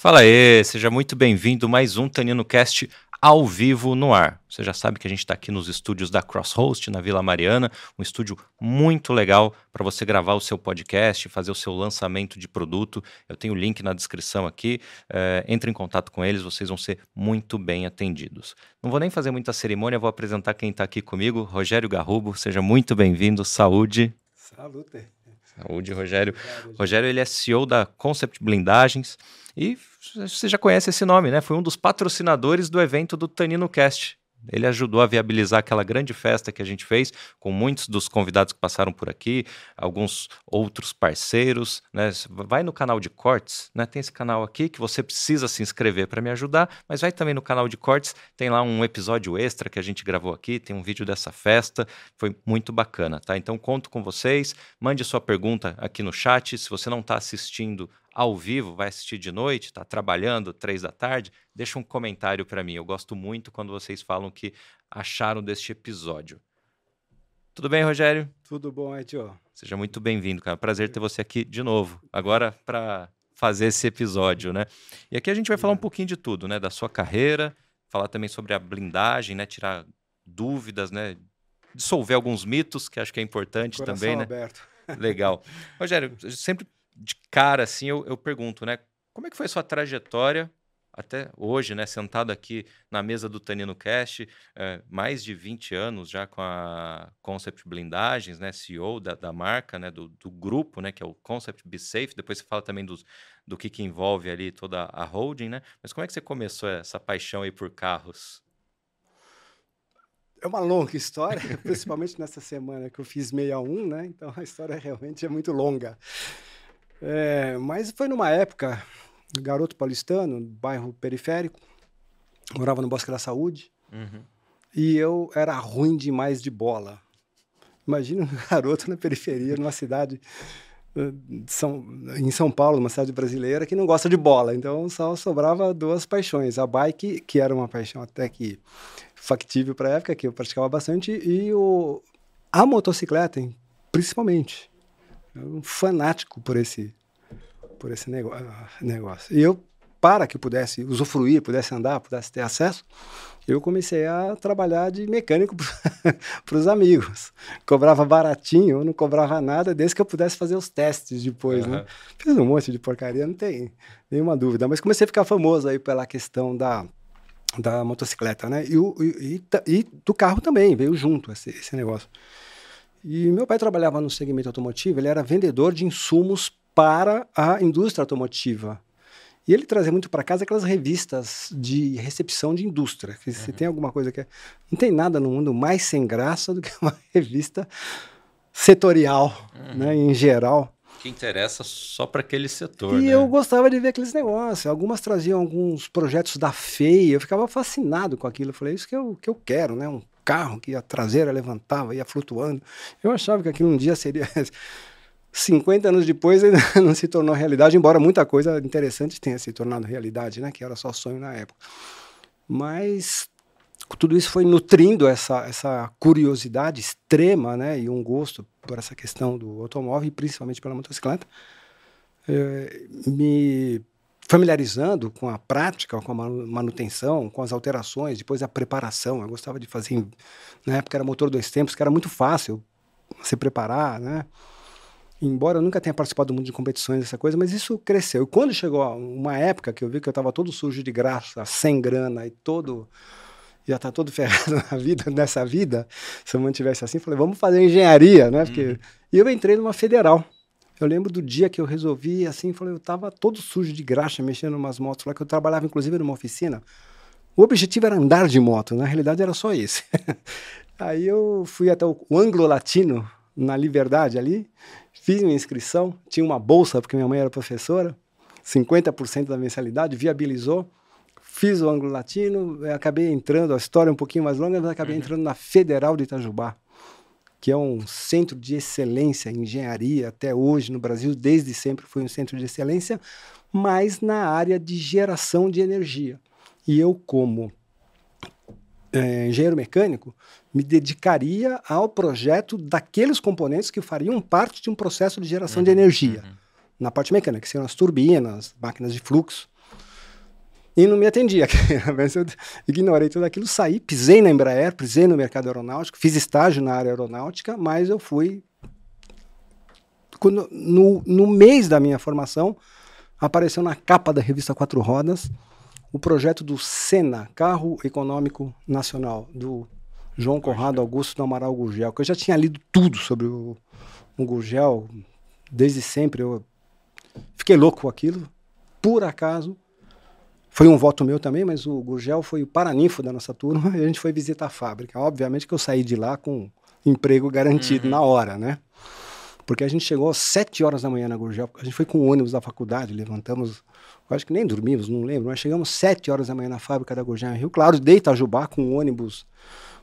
Fala aí, seja muito bem-vindo mais um Tanino Cast ao vivo no ar. Você já sabe que a gente está aqui nos estúdios da Crosshost, na Vila Mariana, um estúdio muito legal para você gravar o seu podcast, fazer o seu lançamento de produto. Eu tenho o link na descrição aqui. É, entre em contato com eles, vocês vão ser muito bem atendidos. Não vou nem fazer muita cerimônia, vou apresentar quem está aqui comigo, Rogério Garrubo. Seja muito bem-vindo. Saúde. Saúde. Saúde, Rogério. Rogério, ele é CEO da Concept Blindagens e você já conhece esse nome, né? Foi um dos patrocinadores do evento do Tanino Cast. Ele ajudou a viabilizar aquela grande festa que a gente fez, com muitos dos convidados que passaram por aqui, alguns outros parceiros. Né? Vai no canal de cortes, né? tem esse canal aqui que você precisa se inscrever para me ajudar, mas vai também no canal de cortes, tem lá um episódio extra que a gente gravou aqui, tem um vídeo dessa festa, foi muito bacana, tá? Então conto com vocês, mande sua pergunta aqui no chat. Se você não está assistindo ao vivo, vai assistir de noite, está trabalhando três da tarde, deixa um comentário para mim. Eu gosto muito quando vocês falam que acharam deste episódio. Tudo bem, Rogério? Tudo bom, Etio. Seja muito bem-vindo, cara. Prazer ter você aqui de novo. Agora para fazer esse episódio, né? E aqui a gente vai falar um pouquinho de tudo, né? Da sua carreira, falar também sobre a blindagem, né? Tirar dúvidas, né? Dissolver alguns mitos, que acho que é importante Coração também, né? aberto. Legal. Rogério, sempre de cara, assim, eu, eu pergunto, né? Como é que foi a sua trajetória até hoje, né? Sentado aqui na mesa do Tanino Cast, é, mais de 20 anos já com a Concept Blindagens, né? CEO da, da marca, né? Do, do, grupo, né? Que é o Concept Be Safe. Depois você fala também dos, do que, que envolve ali toda a holding, né? Mas como é que você começou essa paixão aí por carros? É uma longa história, principalmente nessa semana que eu fiz 61, né? Então a história realmente é muito longa. É, mas foi numa época, garoto paulistano, bairro periférico, morava no Bosque da Saúde, uhum. e eu era ruim demais de bola. Imagina um garoto na periferia, numa cidade eh, são, em São Paulo, uma cidade brasileira, que não gosta de bola. Então só sobrava duas paixões: a bike, que era uma paixão até que factível para a época, que eu praticava bastante, e o, a motocicleta, principalmente um fanático por esse, por esse negócio. E eu, para que pudesse usufruir, pudesse andar, pudesse ter acesso, eu comecei a trabalhar de mecânico para os amigos. Cobrava baratinho, eu não cobrava nada, desde que eu pudesse fazer os testes depois, uhum. né? Fiz um monte de porcaria, não tem nenhuma dúvida. Mas comecei a ficar famoso aí pela questão da, da motocicleta, né? E, o, e, e, e do carro também, veio junto esse, esse negócio. E meu pai trabalhava no segmento automotivo, ele era vendedor de insumos para a indústria automotiva. E ele trazia muito para casa aquelas revistas de recepção de indústria. Que uhum. Se tem alguma coisa que. É... Não tem nada no mundo mais sem graça do que uma revista setorial, uhum. né, em geral. Que interessa só para aquele setor. E né? eu gostava de ver aqueles negócios. Algumas traziam alguns projetos da FEI, eu ficava fascinado com aquilo. Eu falei, isso que eu, que eu quero, né? Um carro que a traseira levantava, ia flutuando. Eu achava que aquilo um dia seria. 50 anos depois ainda não se tornou realidade, embora muita coisa interessante tenha se tornado realidade, né? Que era só sonho na época. Mas tudo isso foi nutrindo essa, essa curiosidade extrema, né? E um gosto por essa questão do automóvel e principalmente pela motocicleta. É, me familiarizando com a prática, com a manutenção, com as alterações, depois a preparação. Eu gostava de fazer, na época era motor dois tempos, que era muito fácil se preparar, né? Embora eu nunca tenha participado muito de competições, essa coisa, mas isso cresceu. E quando chegou uma época que eu vi que eu estava todo sujo de graça, sem grana e todo já está todo ferrado na vida, nessa vida, se eu mantivesse assim, falei, vamos fazer engenharia, né? Porque... Uhum. E eu entrei numa federal. Eu lembro do dia que eu resolvi, assim, falei, eu tava todo sujo de graxa, mexendo umas motos lá, que eu trabalhava inclusive numa oficina. O objetivo era andar de moto, na realidade era só esse. Aí eu fui até o Anglo Latino, na Liberdade ali, fiz minha inscrição, tinha uma bolsa, porque minha mãe era professora, 50% da mensalidade, viabilizou, fiz o Anglo Latino, acabei entrando, a história é um pouquinho mais longa, mas acabei uhum. entrando na Federal de Itajubá que é um centro de excelência em engenharia até hoje no Brasil, desde sempre foi um centro de excelência, mas na área de geração de energia. E eu, como é, engenheiro mecânico, me dedicaria ao projeto daqueles componentes que fariam parte de um processo de geração uhum, de energia. Uhum. Na parte mecânica, que seriam as turbinas, máquinas de fluxo. E não me atendia. eu ignorei tudo aquilo, saí, pisei na Embraer, pisei no mercado aeronáutico, fiz estágio na área aeronáutica, mas eu fui. Quando, no, no mês da minha formação, apareceu na capa da revista Quatro Rodas o projeto do SENA, Carro Econômico Nacional, do João Conrado Augusto do Amaral Gurgel, que eu já tinha lido tudo sobre o, o Gurgel, desde sempre. Eu fiquei louco com aquilo. Por acaso, foi um voto meu também, mas o Gurgel foi o paraninfo da nossa turma e a gente foi visitar a fábrica. Obviamente que eu saí de lá com emprego garantido uhum. na hora, né? Porque a gente chegou às 7 horas da manhã na Gurgel, a gente foi com o ônibus da faculdade, levantamos, acho que nem dormimos, não lembro, mas chegamos 7 horas da manhã na fábrica da Gurgel em Rio Claro, de Itajubá, com um ônibus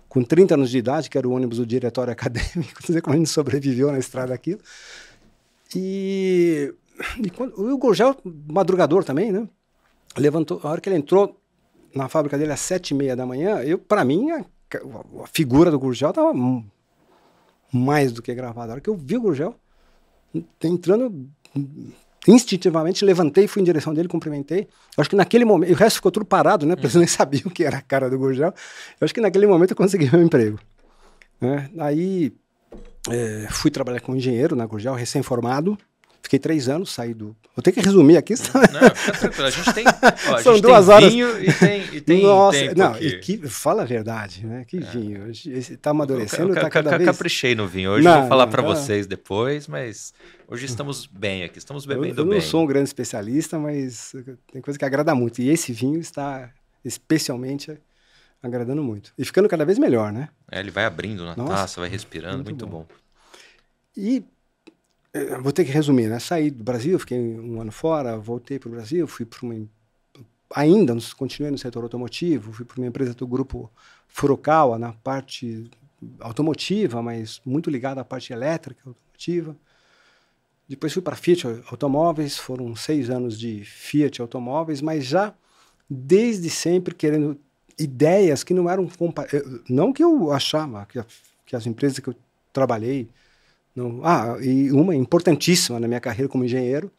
com 30 anos de idade, que era o ônibus do diretório acadêmico, não sei como a gente sobreviveu na estrada aquilo. E, e quando, o Gurgel, madrugador também, né? Levantou, a hora que ele entrou na fábrica dele às sete e meia da manhã, eu, para mim, a, a, figura do Gurgel estava mais do que gravada. A hora que eu vi o Gurgel entrando, instintivamente levantei, fui em direção dele, cumprimentei. Eu acho que naquele momento, o resto ficou tudo parado, né? Porque eles nem sabiam o que era a cara do Gurgel. Eu acho que naquele momento eu consegui meu emprego. Né? Aí é, fui trabalhar com um engenheiro na Gurgel, recém-formado. Fiquei três anos, saí do. Vou ter que resumir aqui. Não, fica tranquilo. A gente tem. Ó, São gente duas tem horas. Vinho e tem, e tem Nossa, não, e que, fala a verdade, né? Que é. vinho. Está amadurecendo, está cada eu, vez. caprichei no vinho. Hoje não, vou falar para vocês depois, mas hoje estamos bem aqui, estamos bebendo eu, eu bem. Eu não sou um grande especialista, mas tem coisa que agrada muito. E esse vinho está especialmente agradando muito. E ficando cada vez melhor, né? É, ele vai abrindo na Nossa, taça, vai respirando, muito, muito bom. bom. E vou ter que resumir, né? Saí do Brasil, fiquei um ano fora, voltei para o Brasil, fui para uma ainda continuei no setor automotivo, fui para uma empresa do grupo Furukawa na parte automotiva, mas muito ligada à parte elétrica automotiva. Depois fui para Fiat Automóveis, foram seis anos de Fiat Automóveis, mas já desde sempre querendo ideias que não eram não que eu achava que, que as empresas que eu trabalhei não, ah, e uma importantíssima na minha carreira como engenheiro,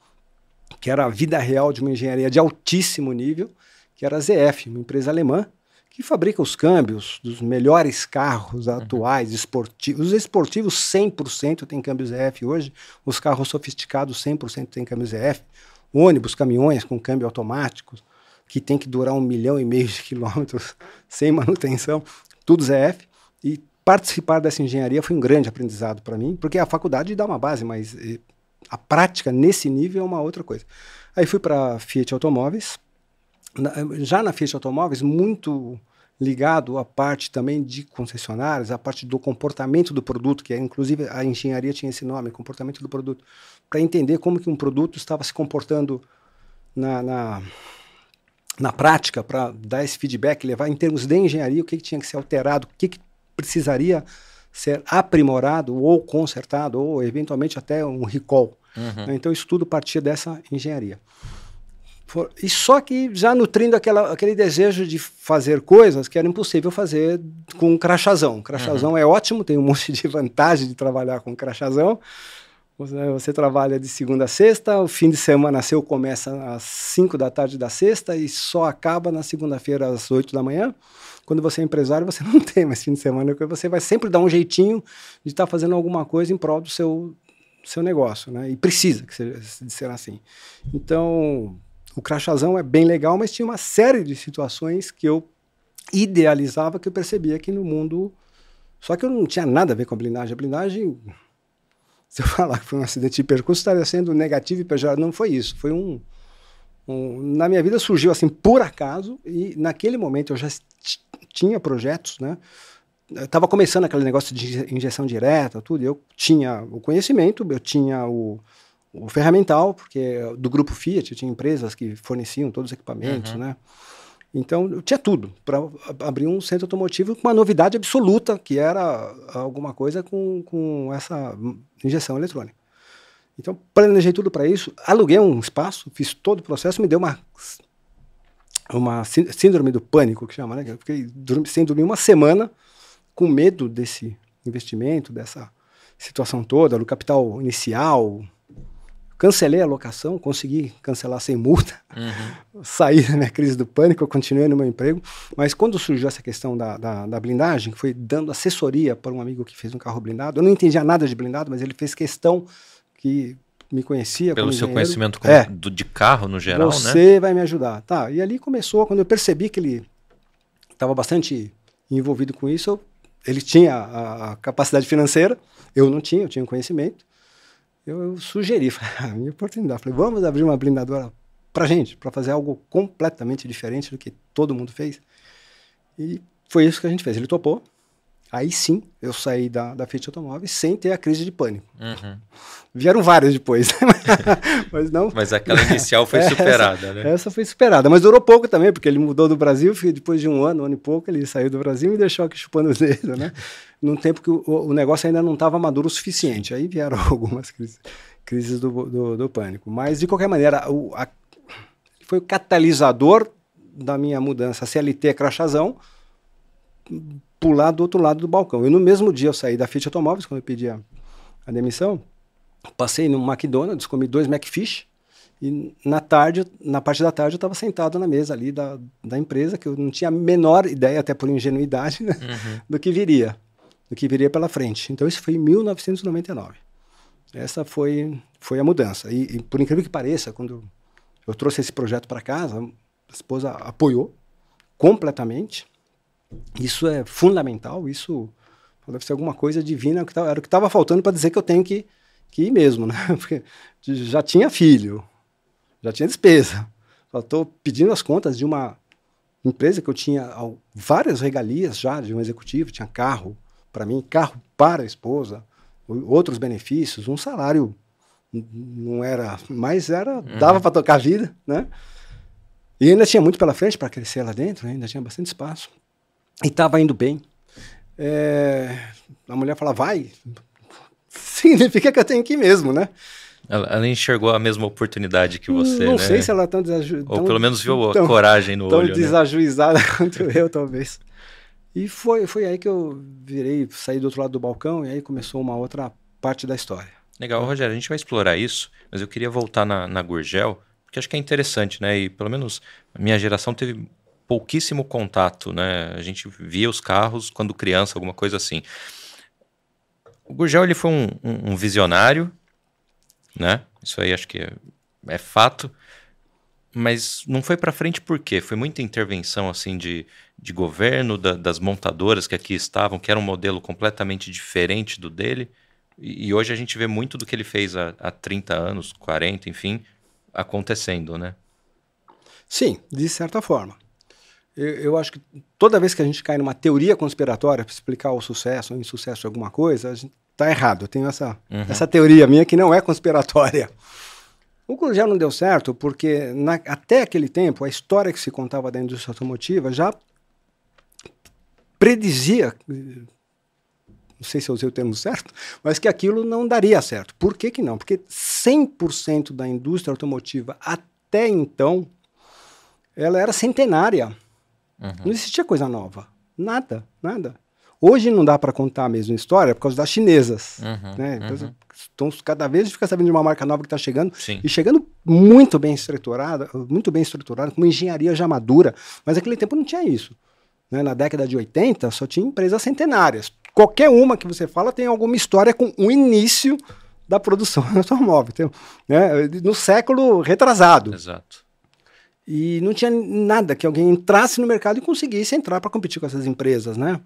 que era a vida real de uma engenharia de altíssimo nível, que era a ZF, uma empresa alemã que fabrica os câmbios dos melhores carros uhum. atuais, esportivos. Os esportivos 100% tem câmbio ZF hoje, os carros sofisticados 100% tem câmbio ZF, ônibus, caminhões com câmbio automático, que tem que durar um milhão e meio de quilômetros sem manutenção, tudo ZF. E participar dessa engenharia foi um grande aprendizado para mim, porque a faculdade dá uma base, mas eh, a prática nesse nível é uma outra coisa. Aí fui para Fiat Automóveis, já na Fiat Automóveis, muito ligado à parte também de concessionários, à parte do comportamento do produto, que é, inclusive a engenharia tinha esse nome, comportamento do produto, para entender como que um produto estava se comportando na, na, na prática, para dar esse feedback, levar em termos de engenharia, o que, que tinha que ser alterado, o que, que precisaria ser aprimorado ou consertado, ou eventualmente até um recall. Uhum. Né? Então, isso tudo partia dessa engenharia. For, e só que já nutrindo aquela, aquele desejo de fazer coisas que era impossível fazer com crachazão. Crachazão uhum. é ótimo, tem um monte de vantagem de trabalhar com crachazão. Você, você, trabalha de segunda a sexta, o fim de semana seu começa às 5 da tarde da sexta e só acaba na segunda-feira às 8 da manhã. Quando você é empresário, você não tem mais fim de semana, porque você vai sempre dar um jeitinho de estar tá fazendo alguma coisa em prol do seu, seu negócio, né? E precisa que seja, ser assim. Então, o crachazão é bem legal, mas tinha uma série de situações que eu idealizava que eu percebia que no mundo. Só que eu não tinha nada a ver com a blindagem. A blindagem, se eu falar que foi um acidente de percurso, estaria sendo negativo e pejorativo. Não foi isso. Foi um, um, Na minha vida surgiu assim por acaso, e naquele momento eu já tinha projetos, né? Estava começando aquele negócio de injeção direta, tudo. Eu tinha o conhecimento, eu tinha o, o ferramental, porque do grupo Fiat tinha empresas que forneciam todos os equipamentos, uhum. né? Então eu tinha tudo para abrir um centro automotivo com uma novidade absoluta, que era alguma coisa com, com essa injeção eletrônica. Então planejei tudo para isso, aluguei um espaço, fiz todo o processo, me deu uma uma síndrome do pânico, que chama, né? Eu fiquei sem dormir uma semana com medo desse investimento, dessa situação toda, do capital inicial, cancelei a locação, consegui cancelar sem multa, uhum. saí da minha crise do pânico, continuei no meu emprego, mas quando surgiu essa questão da, da, da blindagem, que foi dando assessoria para um amigo que fez um carro blindado, eu não entendia nada de blindado, mas ele fez questão que me conhecia. Pelo seu conhecimento é, do, de carro no geral, você né? Você vai me ajudar. Tá, e ali começou, quando eu percebi que ele estava bastante envolvido com isso, eu, ele tinha a, a, capacidade financeira, eu não tinha, eu tinha conhecimento. Eu, eu sugeri, falei, a minha oportunidade, falei, vamos abrir uma blindadora para gente, para fazer algo completamente diferente do que todo mundo fez. E foi isso que a gente fez. Ele topou. Aí sim, eu saí da, da Fiat Automóveis sem ter a crise de pânico. Uhum. Vieram várias depois, mas não. Mas aquela inicial foi superada, essa, né? Essa foi superada, mas durou pouco também, porque ele mudou do Brasil, depois de um ano, um ano e pouco, ele saiu do Brasil e me deixou aqui chupando o dedo, né? Num tempo que o, o negócio ainda não estava maduro o suficiente. Aí vieram algumas crises, crises do, do, do, pânico. Mas, de qualquer maneira, o, a, foi o catalisador da minha mudança. A CLT é crachazão pular do outro lado do balcão. E no mesmo dia eu saí da Fiat Automóveis, quando eu pedi a, a demissão, passei no McDonald's, comi dois McFish, e na tarde, na parte da tarde, eu estava sentado na mesa ali da, da empresa, que eu não tinha a menor ideia, até por ingenuidade, né, uhum. do que viria, do que viria pela frente. Então isso foi em 1999. Essa foi, foi a mudança. E, e por incrível que pareça, quando eu trouxe esse projeto para casa, a esposa apoiou completamente. Isso é fundamental, isso deve ser alguma coisa divina, era o que estava faltando para dizer que eu tenho que, que ir mesmo, né? Porque já tinha filho, já tinha despesa, só estou pedindo as contas de uma empresa que eu tinha várias regalias já de um executivo, tinha carro para mim, carro para a esposa, outros benefícios, um salário não era, mas era, uhum. dava para tocar a vida, né? E ainda tinha muito pela frente para crescer lá dentro, ainda tinha bastante espaço. E estava indo bem. É, a mulher fala, vai. Significa que eu tenho que ir mesmo, né? Ela, ela enxergou a mesma oportunidade que você, Não né? sei se ela é tão desajuizada. Ou pelo menos viu a tão, coragem no tão olho. Tão desajuizada né? quanto eu, talvez. E foi, foi aí que eu virei, saí do outro lado do balcão e aí começou uma outra parte da história. Legal, Rogério, a gente vai explorar isso, mas eu queria voltar na, na Gurgel, porque acho que é interessante, né? E pelo menos a minha geração teve pouquíssimo contato, né? A gente via os carros quando criança, alguma coisa assim. O Gurgel ele foi um, um, um visionário, né? Isso aí acho que é, é fato. Mas não foi para frente por quê? Foi muita intervenção assim de, de governo, da, das montadoras que aqui estavam, que era um modelo completamente diferente do dele. E, e hoje a gente vê muito do que ele fez há, há 30 anos, 40, enfim, acontecendo, né? Sim, de certa forma eu, eu, acho que toda vez que a gente cai numa teoria conspiratória para explicar o sucesso ou insucesso de alguma coisa, a gente está errado. Eu tenho essa, uhum. essa teoria minha que não é conspiratória. O Cruzel não deu certo porque na, até aquele tempo a história que se contava da indústria automotiva já predizia, não sei se eu usei o termo certo, mas que aquilo não daria certo. Por que, que não? Porque 100% da indústria automotiva até então ela era centenária. Uhum. Não existia coisa nova. Nada, nada. Hoje não dá para contar a mesma história por causa das chinesas. Uhum, né? Uhum. Então, cada vez a gente fica sabendo de uma marca nova que está chegando Sim. e chegando muito bem estruturada, muito bem estruturada, com uma engenharia já madura. Mas naquele tempo não tinha isso. Né? Na década de 80 só tinha empresas centenárias. Qualquer uma que você fala tem alguma história com o início da produção do automóvel. Tem, né? No século retrasado. Exato. E não tinha nada que alguém entrasse no mercado e conseguisse entrar para competir com essas empresas, né?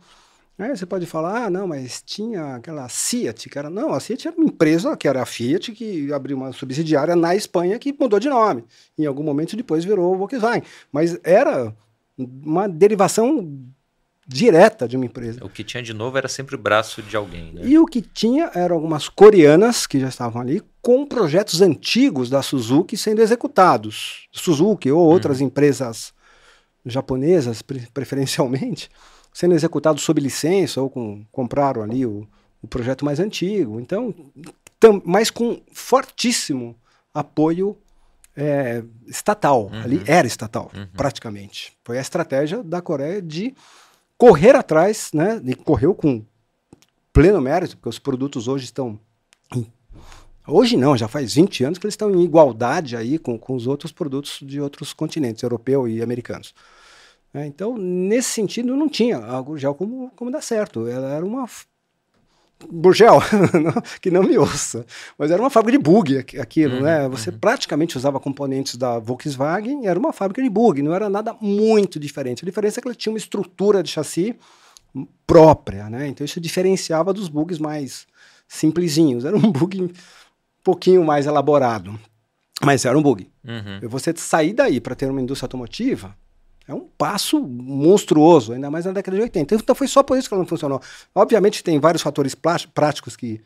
Aí você pode falar, ah, não, mas tinha aquela Fiat, que era. Não, a Fiat era uma empresa que era a Fiat, que abriu uma subsidiária na Espanha que mudou de nome. Em algum momento depois virou Volkswagen. Mas era uma derivação direta de uma empresa. O que tinha de novo era sempre o braço de alguém. Né? E o que tinha eram algumas coreanas que já estavam ali com projetos antigos da Suzuki sendo executados. Suzuki ou outras uhum. empresas japonesas, pre preferencialmente, sendo executados sob licença ou com, compraram ali o, o projeto mais antigo. Então, mas com fortíssimo apoio é, estatal. Uhum. Ali era estatal, uhum. praticamente. Foi a estratégia da Coreia de correr atrás, né? E correu com pleno mérito, porque os produtos hoje estão Hoje não, já faz 20 anos que eles estão em igualdade aí com, com os outros produtos de outros continentes, europeu e americanos. É, então, nesse sentido, não tinha a Gurgel como, como dar certo. Ela era uma. Burgel, que não me ouça, mas era uma fábrica de bug aquilo, uhum, né? Você uhum. praticamente usava componentes da Volkswagen, era uma fábrica de bug, não era nada muito diferente. A diferença é que ela tinha uma estrutura de chassi própria, né? Então isso diferenciava dos bugs mais simplesinhos. Era um bug um pouquinho mais elaborado, mas era um bug. Uhum. Você sair daí para ter uma indústria automotiva é um passo monstruoso, ainda mais na década de 80. Então foi só por isso que ela não funcionou. Obviamente tem vários fatores práticos que,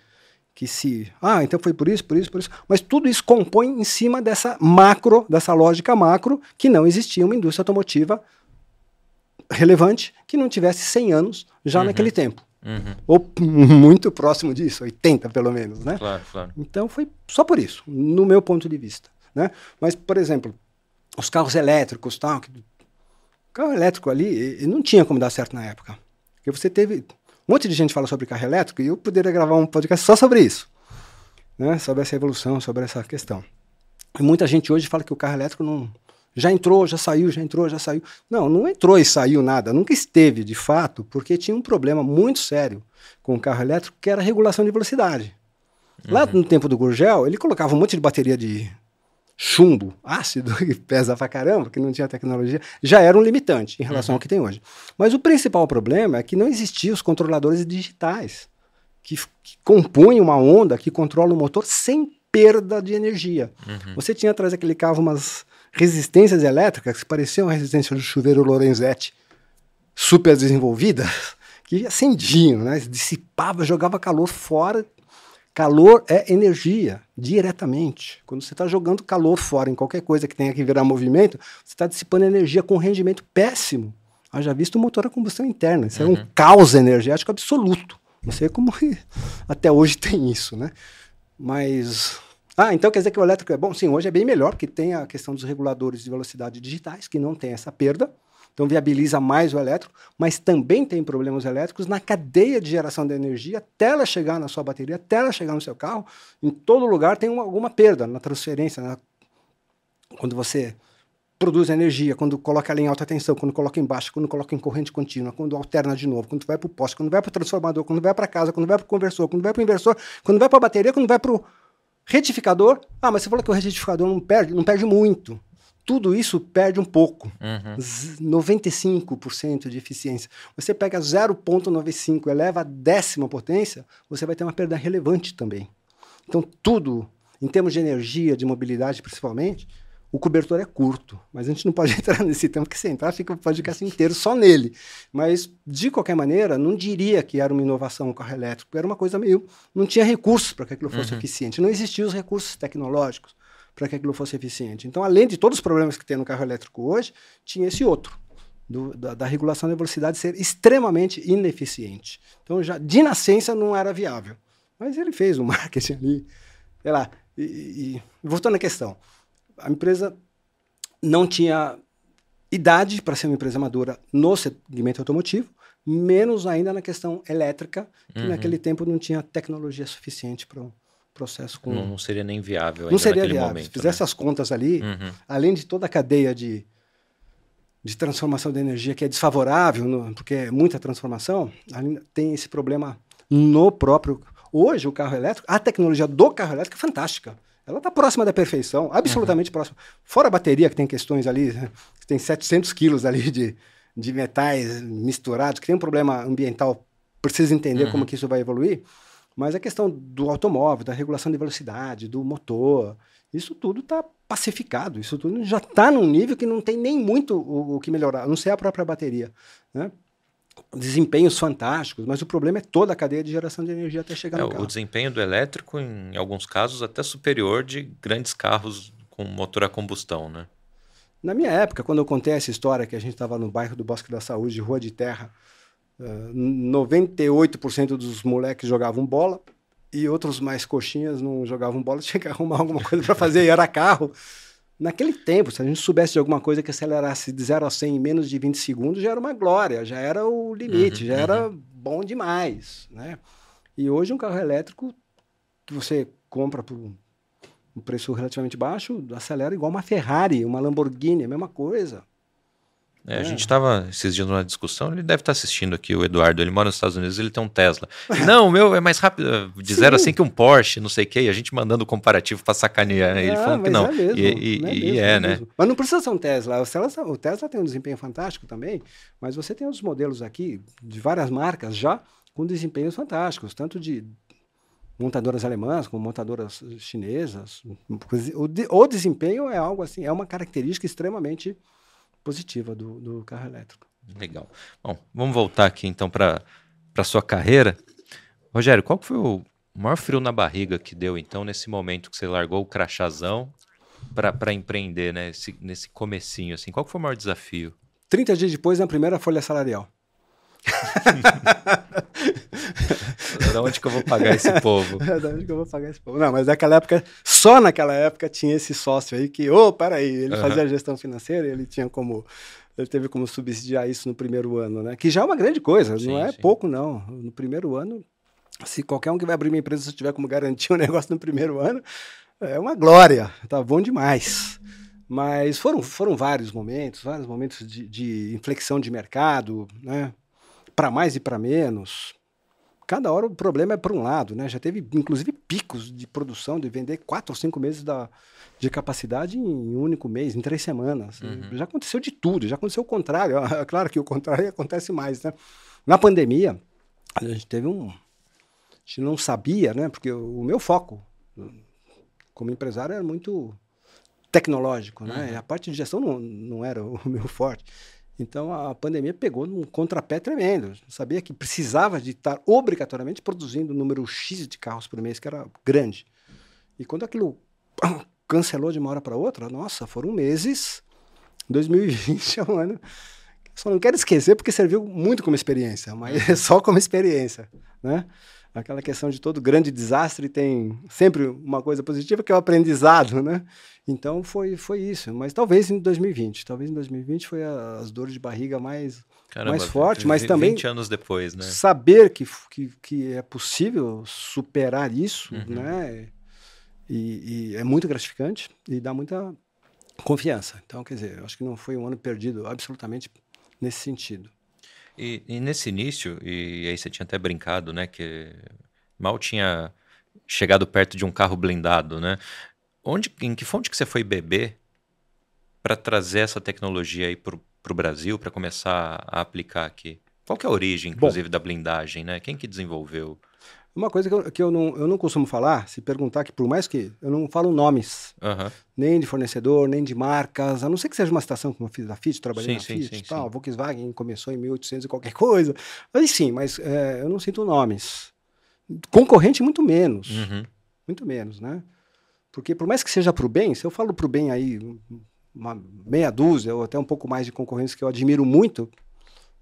que se. Ah, então foi por isso, por isso, por isso. Mas tudo isso compõe em cima dessa macro, dessa lógica macro, que não existia uma indústria automotiva relevante que não tivesse 100 anos já uhum. naquele tempo. Uhum. Ou muito próximo disso, 80 pelo menos, né? Claro, claro. Então foi só por isso, no meu ponto de vista. Né? Mas, por exemplo, os carros elétricos, tal, que, carro elétrico ali não tinha como dar certo na época. Porque você teve. Um monte de gente fala sobre carro elétrico e eu poderia gravar um podcast só sobre isso. Né? Sobre essa evolução, sobre essa questão. E muita gente hoje fala que o carro elétrico não, já entrou, já saiu, já entrou, já saiu. Não, não entrou e saiu nada, nunca esteve de fato, porque tinha um problema muito sério com o carro elétrico, que era a regulação de velocidade. Uhum. Lá no tempo do Gurgel, ele colocava um monte de bateria de chumbo, ácido, que pesa pra caramba, que não tinha tecnologia, já era um limitante em relação uhum. ao que tem hoje. Mas o principal problema é que não existiam os controladores digitais, que, que compunham uma onda que controla o motor sem perda de energia. Uhum. Você tinha atrás daquele carro umas resistências elétricas que pareciam a resistência do chuveiro Lorenzetti super desenvolvida, que acendiam, né? dissipava, jogava calor fora. Calor é energia, diretamente. Quando você está jogando calor fora em qualquer coisa que tenha que virar movimento, você está dissipando energia com rendimento péssimo. Haja visto o motor a combustão interna. Isso uhum. é um uhum. caos energético absoluto. Não sei como até hoje tem isso, né? Mas ah, então quer dizer que o elétrico é bom? Sim, hoje é bem melhor, porque tem a questão dos reguladores de velocidade digitais, que não tem essa perda, então viabiliza mais o elétrico, mas também tem problemas elétricos na cadeia de geração de energia, até ela chegar na sua bateria, até ela chegar no seu carro, em todo lugar tem uma, alguma perda na transferência, né? quando você produz energia, quando coloca ela em alta tensão, quando coloca em baixa, quando coloca em corrente contínua, quando alterna de novo, quando vai para o poste, quando vai para o transformador, quando vai para casa, quando vai para o conversor, quando vai para o inversor, quando vai para a bateria, quando vai para o Retificador, ah, mas você falou que o retificador não perde, não perde muito. Tudo isso perde um pouco. Uhum. 95% de eficiência. Você pega 0,95, eleva a décima potência, você vai ter uma perda relevante também. Então, tudo, em termos de energia, de mobilidade principalmente, o cobertor é curto, mas a gente não pode entrar nesse tempo que se entrar fica o podcast inteiro só nele. Mas, de qualquer maneira, não diria que era uma inovação o carro elétrico, era uma coisa meio... Não tinha recursos para que aquilo fosse uhum. eficiente, não existiam os recursos tecnológicos para que aquilo fosse eficiente. Então, além de todos os problemas que tem no carro elétrico hoje, tinha esse outro, do, da, da, regulação da velocidade ser extremamente ineficiente. Então, já de nascença não era viável. Mas ele fez o marketing ali, sei lá, e, e voltando à questão a empresa não tinha idade para ser uma empresa madura no segmento automotivo, menos ainda na questão elétrica, que uhum. naquele tempo não tinha tecnologia suficiente para um processo com... Não, não, seria nem viável Não seria viável. Momento, Se fizesse né? as contas ali, uhum. além de toda a cadeia de, de transformação de energia que é desfavorável, no, porque é muita transformação, tem esse problema no próprio... Hoje, o carro elétrico, a tecnologia do carro elétrico é fantástica. Ela está próxima da perfeição, absolutamente uhum. próxima. Fora a bateria, que tem questões ali, que tem 700 quilos ali de, de metais misturados, que tem um problema ambiental, precisa entender uhum. como que isso vai evoluir. Mas a questão do automóvel, da regulação de velocidade, do motor, isso tudo está pacificado. Isso tudo já está num nível que não tem nem muito o, o que melhorar, a não ser a própria bateria. Né? desempenhos fantásticos, mas o problema é toda a cadeia de geração de energia até chegar é, no carro. O desempenho do elétrico, em alguns casos, até superior de grandes carros com motor a combustão, né? Na minha época, quando eu contei essa história que a gente estava no bairro do Bosque da Saúde, Rua de Terra, uh, eh, 98% dos moleques jogavam bola e outros mais coxinhas não jogavam bola, tinha que arrumar alguma coisa para fazer e era carro. Naquele tempo, se a gente soubesse de alguma coisa que acelerasse de 0 a 100 em menos de 20 segundos, já era uma glória, já era o limite, uhum, já uhum. era bom demais, né? E hoje um carro elétrico que você compra por um preço relativamente baixo, acelera igual uma Ferrari, uma Lamborghini, a mesma coisa. É, a gente estava esses dias numa discussão, ele deve estar tá assistindo aqui, o Eduardo, ele mora nos Estados Unidos, ele tem um Tesla. não, o meu é mais rápido, de Sim. zero assim que um Porsche, não sei o quê, e a gente mandando o comparativo para sacanear. Ele ah, falando que não. É mesmo, e, e, é, mesmo, é, é né? Mas não precisa ser um Tesla. O Tesla. O Tesla tem um desempenho fantástico também, mas você tem outros modelos aqui, de várias marcas já, com desempenhos fantásticos, tanto de montadoras alemãs como montadoras chinesas. O, de, o desempenho é algo assim, é uma característica extremamente positiva do, do carro elétrico. Legal. Bom, vamos voltar aqui então para a sua carreira. Rogério, qual foi o maior frio na barriga que deu então nesse momento que você largou o crachazão para empreender, né? Esse, nesse comecinho, assim, qual foi o maior desafio? 30 dias depois, na primeira folha salarial. da onde que eu vou pagar esse povo? Da onde que eu vou pagar esse povo? Não, mas naquela época, só naquela época tinha esse sócio aí que, ô, oh, peraí, ele uhum. fazia a gestão financeira, ele tinha como ele teve como subsidiar isso no primeiro ano, né? Que já é uma grande coisa, sim, não é sim. pouco, não. No primeiro ano, se qualquer um que vai abrir uma empresa, se tiver como garantir um negócio no primeiro ano, é uma glória, tá bom demais. Mas foram, foram vários momentos, vários momentos de, de inflexão de mercado, né? Para mais e para menos cada hora o problema é para um lado, né? Já teve, inclusive, picos de produção, de vender quatro ou cinco meses da, de capacidade em um único mês, em três semanas. Uhum. Já aconteceu de tudo, já aconteceu o contrário. É claro que o contrário acontece mais, né? Na pandemia, a gente teve um... A gente não sabia, né? Porque o, o meu foco como empresário era muito tecnológico, né? Uhum. A parte de gestão não, não era o meu forte. Então a pandemia pegou num contrapé tremendo. sabia que precisava de estar obrigatoriamente produzindo um número X de carros por mês, que era grande. E quando aquilo cancelou de uma hora para outra, nossa, foram meses. 2020 é um ano. Só não quero esquecer porque serviu muito como experiência, mas só como experiência, né? Aquela questão de todo grande desastre tem sempre uma coisa positiva que é o aprendizado, né? Então foi, foi isso. Mas talvez em 2020. Talvez em 2020 foi a, as dores de barriga mais, Caramba, mais forte, mas também. 20 anos depois, né? Saber que, que, que é possível superar isso, uhum. né? E, e, é muito gratificante e dá muita confiança. Então, quer dizer, acho que não foi um ano perdido absolutamente nesse sentido. E, e nesse início, e aí você tinha até brincado, né? Que mal tinha chegado perto de um carro blindado, né? Onde, em que fonte que você foi beber para trazer essa tecnologia aí para o Brasil, para começar a aplicar aqui? Qual que é a origem, inclusive, Bom, da blindagem, né? Quem que desenvolveu? Uma coisa que, eu, que eu, não, eu não costumo falar, se perguntar que por mais que eu não falo nomes, uhum. nem de fornecedor, nem de marcas, a não ser que seja uma estação como eu fiz da Fiat, trabalhei sim, na sim, Fiat, sim, tal, sim. Volkswagen começou em 1800 e qualquer coisa, aí sim, mas é, eu não sinto nomes. Concorrente muito menos, uhum. muito menos, né? Porque por mais que seja para o bem, se eu falo para o bem aí, uma meia dúzia ou até um pouco mais de concorrência que eu admiro muito,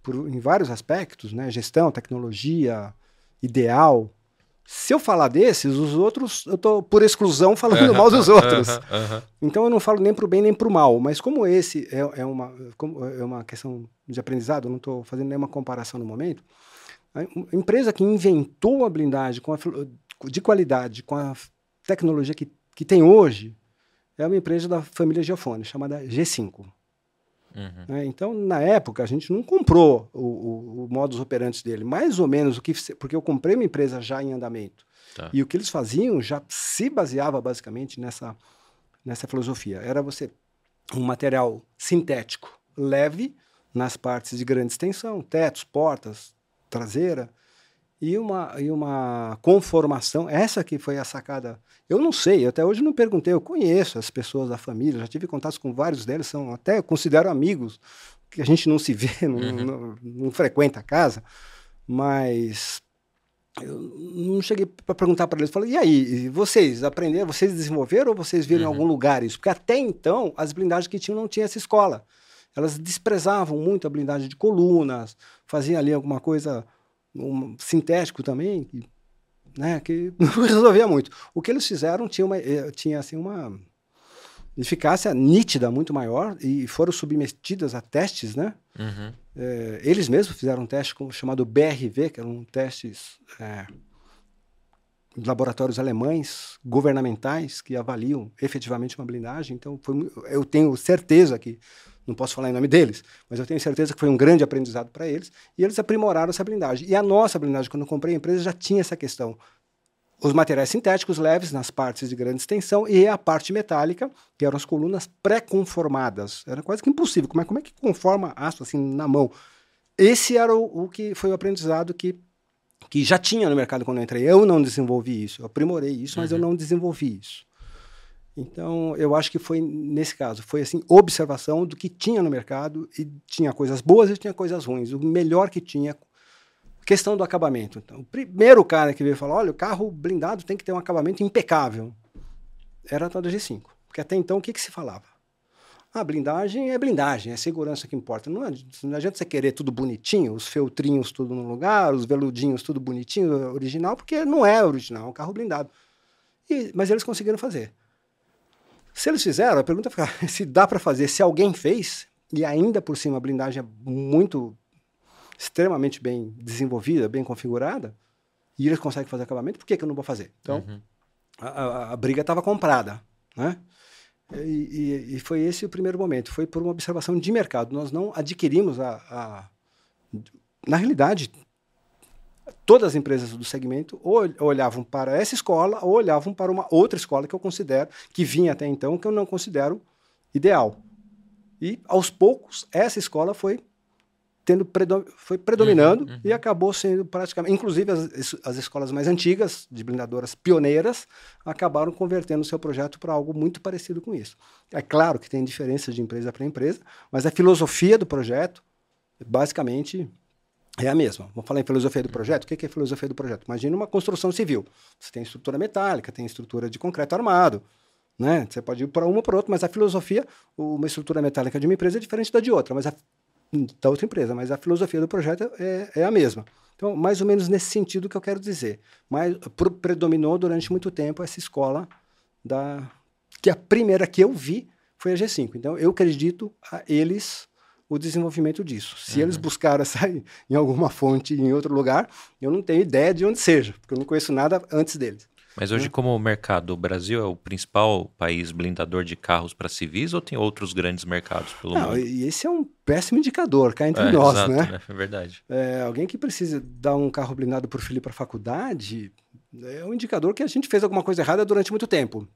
por, em vários aspectos, né? Gestão, tecnologia, ideal. Se eu falar desses, os outros, eu estou por exclusão falando mal dos outros. Então eu não falo nem para o bem nem para o mal. Mas como esse é, é, uma, é uma questão de aprendizado, eu não estou fazendo nenhuma comparação no momento. A empresa que inventou a blindagem com a, de qualidade, com a tecnologia que que tem hoje é uma empresa da família Geofone, chamada G5. Uhum. Né? Então, na época, a gente não comprou o, o, o, modus operandi dele, mais ou menos o que. Porque eu comprei uma empresa já em andamento. Tá. E o que eles faziam já se baseava basicamente nessa, nessa filosofia. Era você um material sintético leve nas partes de grande extensão, tetos, portas, traseira, e uma, e uma conformação. Essa que foi a sacada. Eu não sei, até hoje não perguntei. Eu conheço as pessoas da família, já tive contatos com vários deles, são até considero amigos, que a gente não se vê, não, uhum. não, não frequenta a casa, mas eu não cheguei para perguntar para eles. Falei, e aí, vocês aprenderam, vocês desenvolveram ou vocês viram uhum. em algum lugar isso? Porque até então, as blindagens que tinham não tinha essa escola. Elas desprezavam muito a blindagem de colunas, faziam ali alguma coisa um sintético também, que, né, que não resolvia muito. O que eles fizeram tinha, uma, eh, tinha assim, uma eficácia nítida muito maior e foram submetidas a testes, né? Uhum. É, eles mesmos fizeram um teste chamado BRV, que eram testes é, laboratórios alemães, governamentais, que avaliam efetivamente uma blindagem. Então, foi, eu tenho certeza que, não posso falar em nome deles, mas eu tenho certeza que foi um grande aprendizado para eles, e eles aprimoraram essa blindagem. E a nossa blindagem, quando eu comprei a empresa, já tinha essa questão. Os materiais sintéticos leves nas partes de grande extensão e a parte metálica, que eram as colunas pré-conformadas. Era quase que impossível. Como é, como é que conforma aço assim na mão? Esse era o, o que foi o aprendizado que que já tinha no mercado quando eu entrei. Eu não desenvolvi isso, eu aprimorei isso, mas uhum. eu não desenvolvi isso. Então, eu acho que foi nesse caso, foi assim, observação do que tinha no mercado e tinha coisas boas e tinha coisas ruins. O melhor que tinha questão do acabamento. Então, o primeiro cara que veio falar, olha, o carro blindado tem que ter um acabamento impecável. Era a da G5. Porque até então o que, que se falava? A blindagem é blindagem, é segurança que importa. Não, não adianta você querer tudo bonitinho, os feltrinhos tudo no lugar, os veludinhos tudo bonitinho, original, porque não é original, é um carro blindado. E, mas eles conseguiram fazer. Se eles fizeram, a pergunta fica se dá para fazer, se alguém fez, e ainda por cima a blindagem é muito, extremamente bem desenvolvida, bem configurada, e eles conseguem fazer acabamento, por que, que eu não vou fazer? Então, uhum. a, a, a briga estava comprada, né? E, e, e, foi esse o primeiro momento. Foi por uma observação de mercado. Nós não adquirimos a, a na realidade, todas as empresas do segmento olhavam para essa escola ou olhavam para uma outra escola que eu considero, que vinha até então, que eu não considero ideal. E, aos poucos, essa escola foi tendo foi predominando uhum, uhum. e acabou sendo praticamente, inclusive as, as escolas mais antigas, de blindadoras pioneiras, acabaram convertendo o seu projeto para algo muito parecido com isso. É claro que tem diferenças de empresa para empresa, mas a filosofia do projeto, basicamente, é a mesma. Vamos falar em filosofia do projeto. O que é filosofia do projeto? Imagina uma construção civil. Você tem estrutura metálica, tem estrutura de concreto armado, né? Você pode ir para uma ou para outra, mas a filosofia, uma estrutura metálica de uma empresa é diferente da de outra, mas a da outra empresa, mas a filosofia do projeto é, é a mesma. Então, mais ou menos nesse sentido que eu quero dizer. Mas predominou durante muito tempo essa escola da que a primeira que eu vi foi a G5. Então, eu acredito a eles o desenvolvimento disso. Se uhum. eles buscaram essa em alguma fonte em outro lugar, eu não tenho ideia de onde seja, porque eu não conheço nada antes deles. Mas hoje, como o mercado, o Brasil é o principal país blindador de carros para civis ou tem outros grandes mercados pelo Não, mundo? E esse é um péssimo indicador, cá entre é, nós, exato, né? É verdade. É, alguém que precisa dar um carro blindado o filho para a faculdade é um indicador que a gente fez alguma coisa errada durante muito tempo.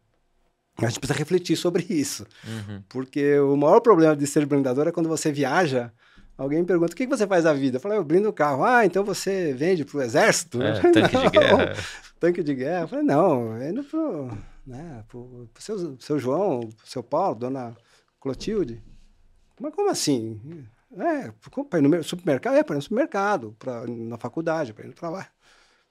A gente precisa refletir sobre isso. Uhum. Porque o maior problema de ser blindador é quando você viaja Alguém me pergunta, o que você faz da vida? Eu falei, eu blindo o carro. Ah, então você vende para o exército? É, tanque de guerra. tanque de guerra. Eu falei, não, indo pro, né, pro, pro seu, seu João, pro seu Paulo, dona Clotilde. Mas como assim? É, para ir no supermercado? É, para ir no supermercado, pra, na faculdade, para ir no trabalho.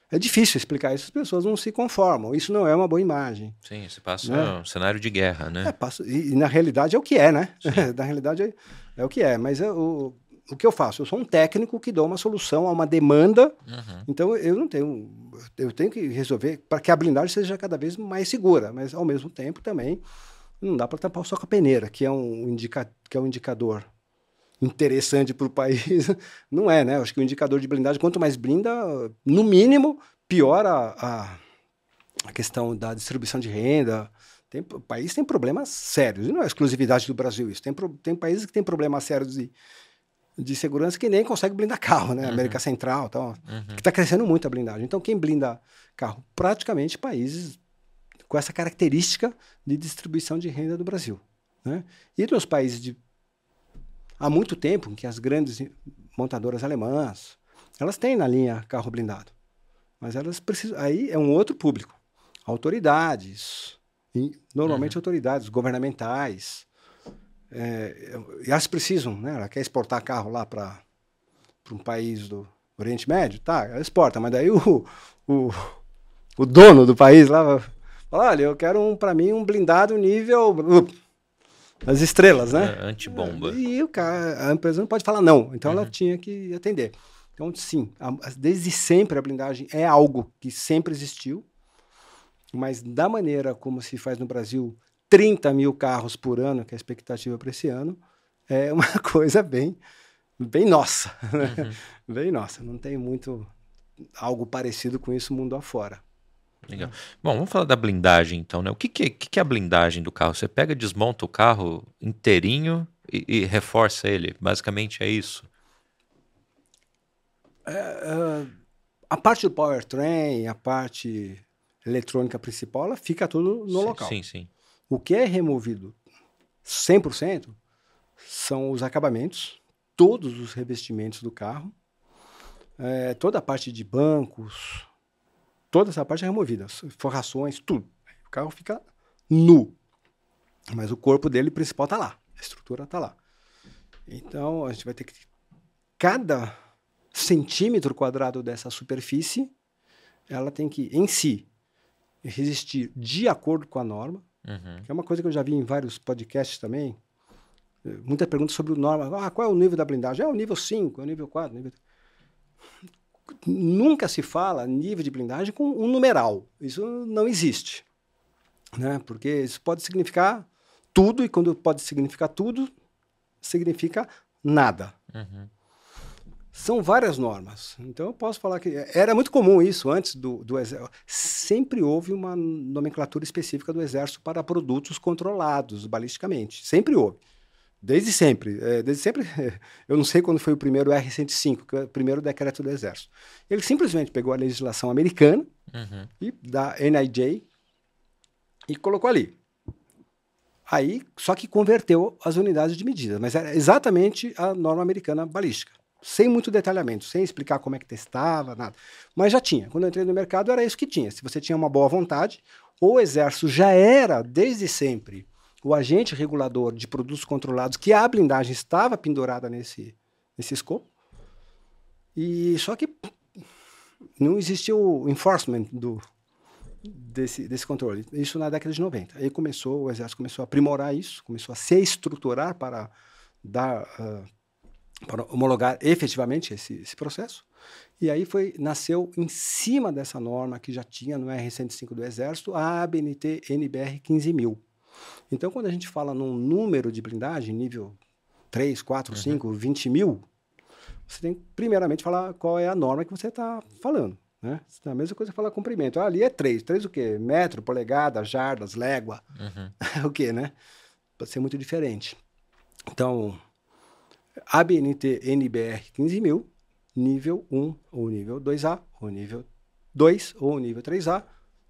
É difícil explicar isso, as pessoas não se conformam. Isso não é uma boa imagem. Sim, você passa né? um cenário de guerra, né? É, passa, e, e, na realidade é o que é, né? na realidade é, é, o que é. Mas é, o, o que eu faço? Eu sou um técnico que dou uma solução a uma demanda. Uhum. Então eu não tenho. Eu tenho que resolver para que a blindagem seja cada vez mais segura, mas ao mesmo tempo também não dá para tampar só com a peneira, que é um, indica, que é um indicador interessante para o país. Não é, né? Acho que o indicador de blindagem, quanto mais blinda, no mínimo, piora a, a questão da distribuição de renda. Tem, o país tem problemas sérios, e não é exclusividade do Brasil isso. Tem, tem países que têm problemas sérios de de segurança que nem consegue blindar carro, né? Uhum. América Central tal. Uhum. Que está crescendo muito a blindagem. Então, quem blinda carro? Praticamente países com essa característica de distribuição de renda do Brasil. Né? E nos países de há muito tempo que as grandes montadoras alemãs elas têm na linha carro blindado, mas elas precisam aí é um outro público, autoridades, normalmente uhum. autoridades governamentais, é, e elas precisam, né? Ela quer exportar carro lá para um país do Oriente Médio, tá? Ela exporta, mas daí o, o, o dono do país lá fala: olha, eu quero um, para mim um blindado nível. As estrelas, né? É, antibomba. E o cara, a empresa não pode falar não, então uhum. ela tinha que atender. Então, sim, a, desde sempre a blindagem é algo que sempre existiu, mas da maneira como se faz no Brasil 30 mil carros por ano, que é a expectativa para esse ano, é uma coisa bem, bem nossa. Né? Uhum. Bem nossa. Não tem muito algo parecido com isso mundo afora. Legal. Bom, vamos falar da blindagem então, né? O que, que, é, que, que é a blindagem do carro? Você pega, desmonta o carro inteirinho e, e reforça ele. Basicamente é isso. É, é, a parte do powertrain, a parte eletrônica principal, ela fica tudo no sim, local. Sim, sim. O que é removido 100% são os acabamentos, todos os revestimentos do carro, é, toda a parte de bancos, toda essa parte é removida, forrações, tudo. O carro fica nu, mas o corpo dele principal está lá, a estrutura está lá. Então a gente vai ter que cada centímetro quadrado dessa superfície, ela tem que em si resistir de acordo com a norma, uhum. que é uma coisa que eu já vi em vários podcasts também. Muita pergunta sobre o norma. Ah, qual é o nível da blindagem? É o nível 5, é o nível 4. Nível... Nunca se fala nível de blindagem com um numeral. Isso não existe. Né? Porque isso pode significar tudo, e quando pode significar tudo, significa nada. Uhum. São várias normas. Então eu posso falar que era muito comum isso antes do, do exército. Sempre houve uma nomenclatura específica do exército para produtos controlados balisticamente. Sempre houve. Desde sempre. É, desde sempre. Eu não sei quando foi o primeiro R-105, que é o primeiro decreto do exército. Ele simplesmente pegou a legislação americana uhum. e da NIJ e colocou ali. Aí, só que converteu as unidades de medida, mas era exatamente a norma americana balística sem muito detalhamento, sem explicar como é que testava, nada. Mas já tinha. Quando eu entrei no mercado, era isso que tinha. Se você tinha uma boa vontade, o Exército já era, desde sempre, o agente regulador de produtos controlados, que a blindagem estava pendurada nesse, nesse escopo. E só que não existia o enforcement do, desse, desse controle. Isso na década de 90. Aí começou, o Exército começou a aprimorar isso, começou a se estruturar para dar uh, para homologar efetivamente esse, esse, processo. E aí foi nasceu em cima dessa norma que já tinha no R105 do Exército a ABNT NBR 15000. Então, quando a gente fala num número de blindagem, nível 3, 4, uhum. 5, 20 mil, você tem que primeiramente falar qual é a norma que você está falando. Né? É a mesma coisa falar comprimento. Ah, ali é 3. 3 o quê? Metro, polegada, jardas, légua. Uhum. o quê, né? Pode ser muito diferente. Então, ABNT NBR 15000, nível 1 ou nível 2A, ou nível 2 ou nível 3A,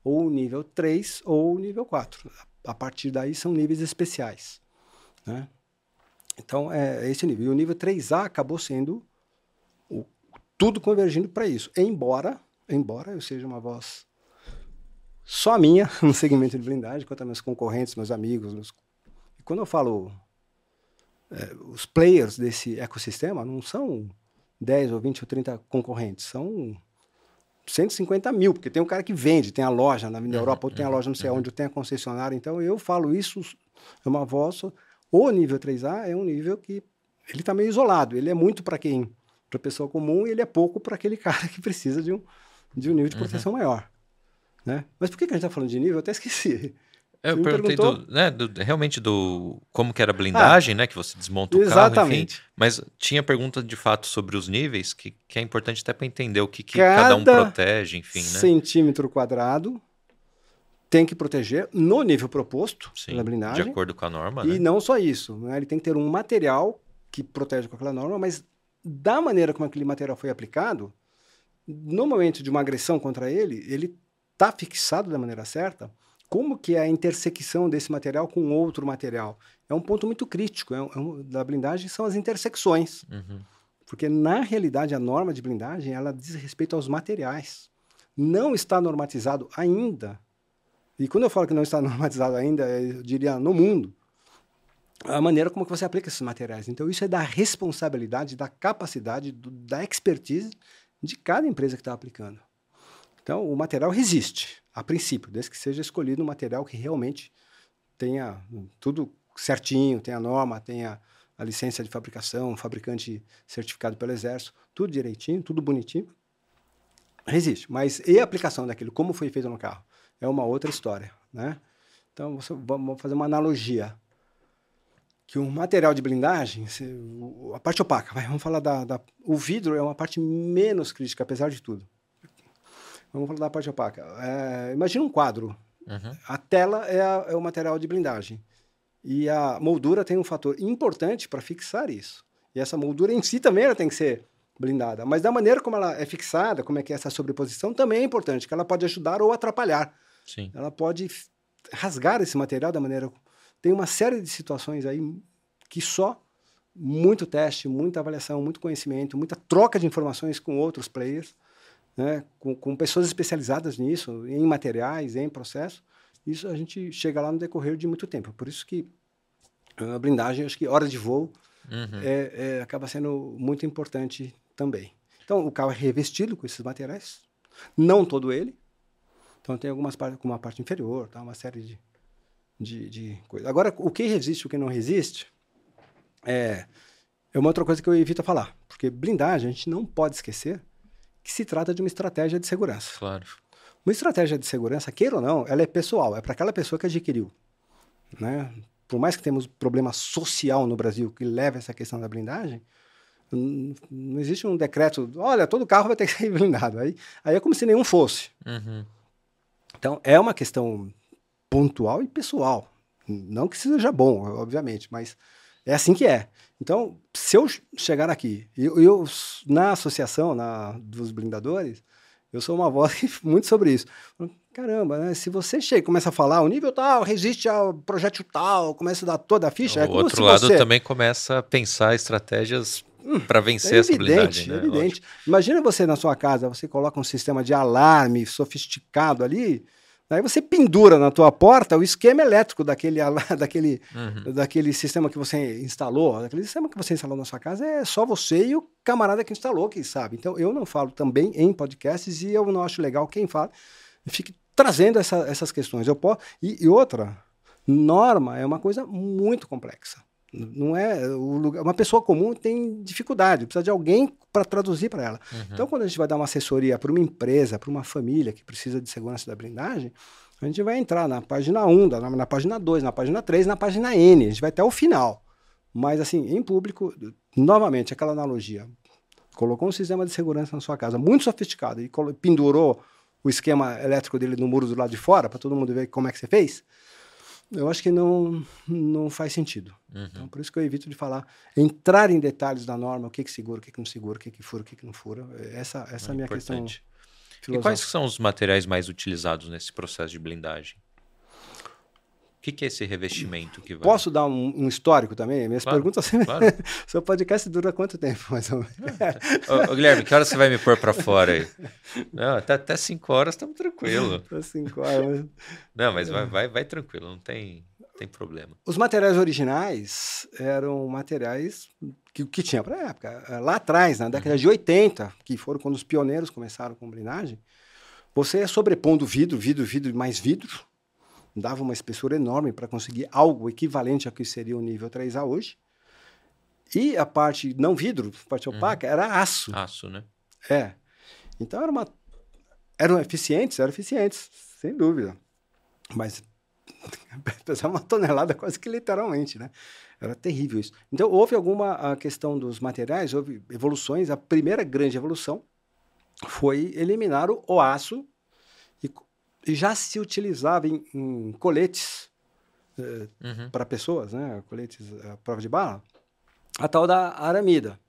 ou nível 3 ou nível 4. A partir daí são níveis especiais. Né? Então, é esse nível. E o nível 3A acabou sendo o, tudo convergindo para isso. Embora, embora eu seja uma voz só minha no segmento de blindagem, quanto a meus concorrentes, meus amigos. Meus... E quando eu falo é, os players desse ecossistema não são 10 ou 20 ou 30 concorrentes, são 150 mil, porque tem um cara que vende, tem a loja na, uhum, Europa, ou tem a loja não sei uhum. onde, ou tem a concessionária. Então eu falo isso, é uma voz. O nível 3A é um nível que ele está meio isolado. Ele é muito para quem? Para pessoa comum e ele é pouco para aquele cara que precisa de um, de um nível de proteção uhum. maior. Né? Mas por que, que a gente está falando de nível? Eu até esqueci. É, eu perguntei do, né, do, realmente do como que era a blindagem, ah, né, que você desmonta o exatamente. carro, enfim. Mas tinha pergunta de fato sobre os níveis, que, que é importante até para entender o que, que cada, cada, um protege, enfim, né? centímetro quadrado tem que proteger no nível proposto Sim, pela blindagem. De acordo com a norma, E né? não só isso, né? ele tem que ter um material que protege com aquela norma, mas da maneira como aquele material foi aplicado, no momento de uma agressão contra ele, ele está fixado da maneira certa, como que é a intersecção desse material com outro material? É um ponto muito crítico é um, é um, da blindagem, são as intersecções. Uhum. Porque, na realidade, a norma de blindagem, ela diz respeito aos materiais. Não está normatizado ainda, e quando eu falo que não está normatizado ainda, eu diria no mundo, a maneira como que você aplica esses materiais. Então, isso é da responsabilidade, da capacidade, do, da expertise de cada empresa que está aplicando. Então, o material resiste, a princípio, desde que seja escolhido um material que realmente tenha tudo certinho, tenha norma, tenha a licença de fabricação, fabricante certificado pelo Exército, tudo direitinho, tudo bonitinho, resiste. Mas e a aplicação daquilo, como foi feito no carro? É uma outra história, né? Então, vamos fazer uma analogia. Que um material de blindagem, a parte opaca, vamos falar da, da... O vidro é uma parte menos crítica, apesar de tudo Vamos falar da parte opaca. É, imagina um quadro. Uhum. A tela é, a- é o material de blindagem. E a moldura tem um fator importante para fixar isso. E essa moldura em si também ela tem que ser blindada. Mas da maneira como ela é fixada, como é que é essa sobreposição, também é importante, que ela pode ajudar ou atrapalhar. Sim. Ela pode rasgar esse material da maneira. Tem uma série de situações aí que só muito teste, muita avaliação, muito conhecimento, muita troca de informações com outros players, né? com, com pessoas especializadas nisso, em materiais, em processo. Isso a gente chega lá no decorrer de muito tempo. Por isso que a blindagem, acho que hora de voo Uhum. é, é, acaba sendo muito importante também. Então, o carro é revestido com esses materiais, não todo ele. Então, tem algumas partes, como a parte inferior, tá? uma série de, de, de coisas. Agora, o que resiste e o que não resiste é, é uma outra coisa que eu evito falar. Porque blindagem, a gente não pode esquecer que se trata de uma estratégia de segurança. Claro. Uma estratégia de segurança, queira ou não, ela é pessoal, é para aquela pessoa que adquiriu. Né? Por mais que temos problema social no Brasil que leva essa questão da blindagem, não existe um decreto, olha, todo carro vai ter que ser blindado. Aí, aí é como se nenhum fosse. Uhum. Então, é uma questão pontual e pessoal. Não que seja bom, obviamente, mas é assim que é. Então, se eu chegar aqui, eu, eu na associação na, dos blindadores, eu sou uma voz muito sobre isso. Caramba, né? Se você chega e começa a falar, o nível tal resiste ao projétil tal, começa a dar toda a ficha, é o como outro lado você... também começa a pensar estratégias para vencer É essa evidente, blindagem. Né? evidente. Imagina você na sua casa, você coloca um sistema de alarme sofisticado ali, aí você pendura na tua porta o esquema elétrico daquele, daquele. Uhum. daquele sistema que você instalou. Aquele sistema que você instalou na sua casa é só você e o camarada que instalou que sabe. Então eu não falo também em podcasts e eu não acho legal quem fala fique trazendo essa- essas questões. Eu posso, e, e outra, norma é uma coisa muito complexa. Não é o lugar, uma pessoa comum tem dificuldade, precisa de alguém para traduzir para ela. Uhum. Então, quando a gente vai dar uma assessoria para uma empresa, para uma família que precisa de segurança da blindagem, a gente vai entrar na página 1, na, na página 2, na página 3, na página N, a gente vai até o final. Mas, assim, em público, novamente, aquela analogia. Colocou um sistema de segurança na sua casa muito sofisticado e pendurou o esquema elétrico dele no muro do lado de fora para todo mundo ver como é que você fez. Eu acho que não, não faz sentido. Uhum. Então, por isso que eu evito de falar, entrar em detalhes da norma, o que que segura, o que que não segura, o que que fura, o que que não fura. Essa, essa é a minha questão importante. E filosófica. quais são os materiais mais utilizados nesse processo de blindagem? O que, que é esse revestimento que vai? Posso dar um, um histórico também? Minhas Claro, perguntas sempre... Claro. Seu podcast dura quanto tempo, mais ou menos? ô, ô, Guilherme, que hora você vai me pôr para fora aí? Não, até, até cinco horas estamos tranquilo. Cinco horas. Não, mas vai, vai, vai tranquilo, não tem, tem problema. Os materiais originais eram materiais que, que tinha para a época. Lá atrás, na década de 80, que foram quando os pioneiros começaram com blindagem, você ia sobrepondo vidro, vidro, vidro e mais vidro, dava uma espessura enorme para conseguir algo equivalente ao que seria o nível 3A hoje. E a parte não vidro, a parte opaca, era aço. Aço, né? É. Então era uma. Eram eficientes, eram eficientes, sem dúvida. Mas pesava uma tonelada quase que literalmente, né? Era terrível isso. Então houve alguma a questão dos materiais, houve evoluções. A primeira grande evolução foi eliminar o, aço já se utilizava em, em coletes eh, Uhum. para pessoas, né? Coletes à prova de bala, a tal da aramida.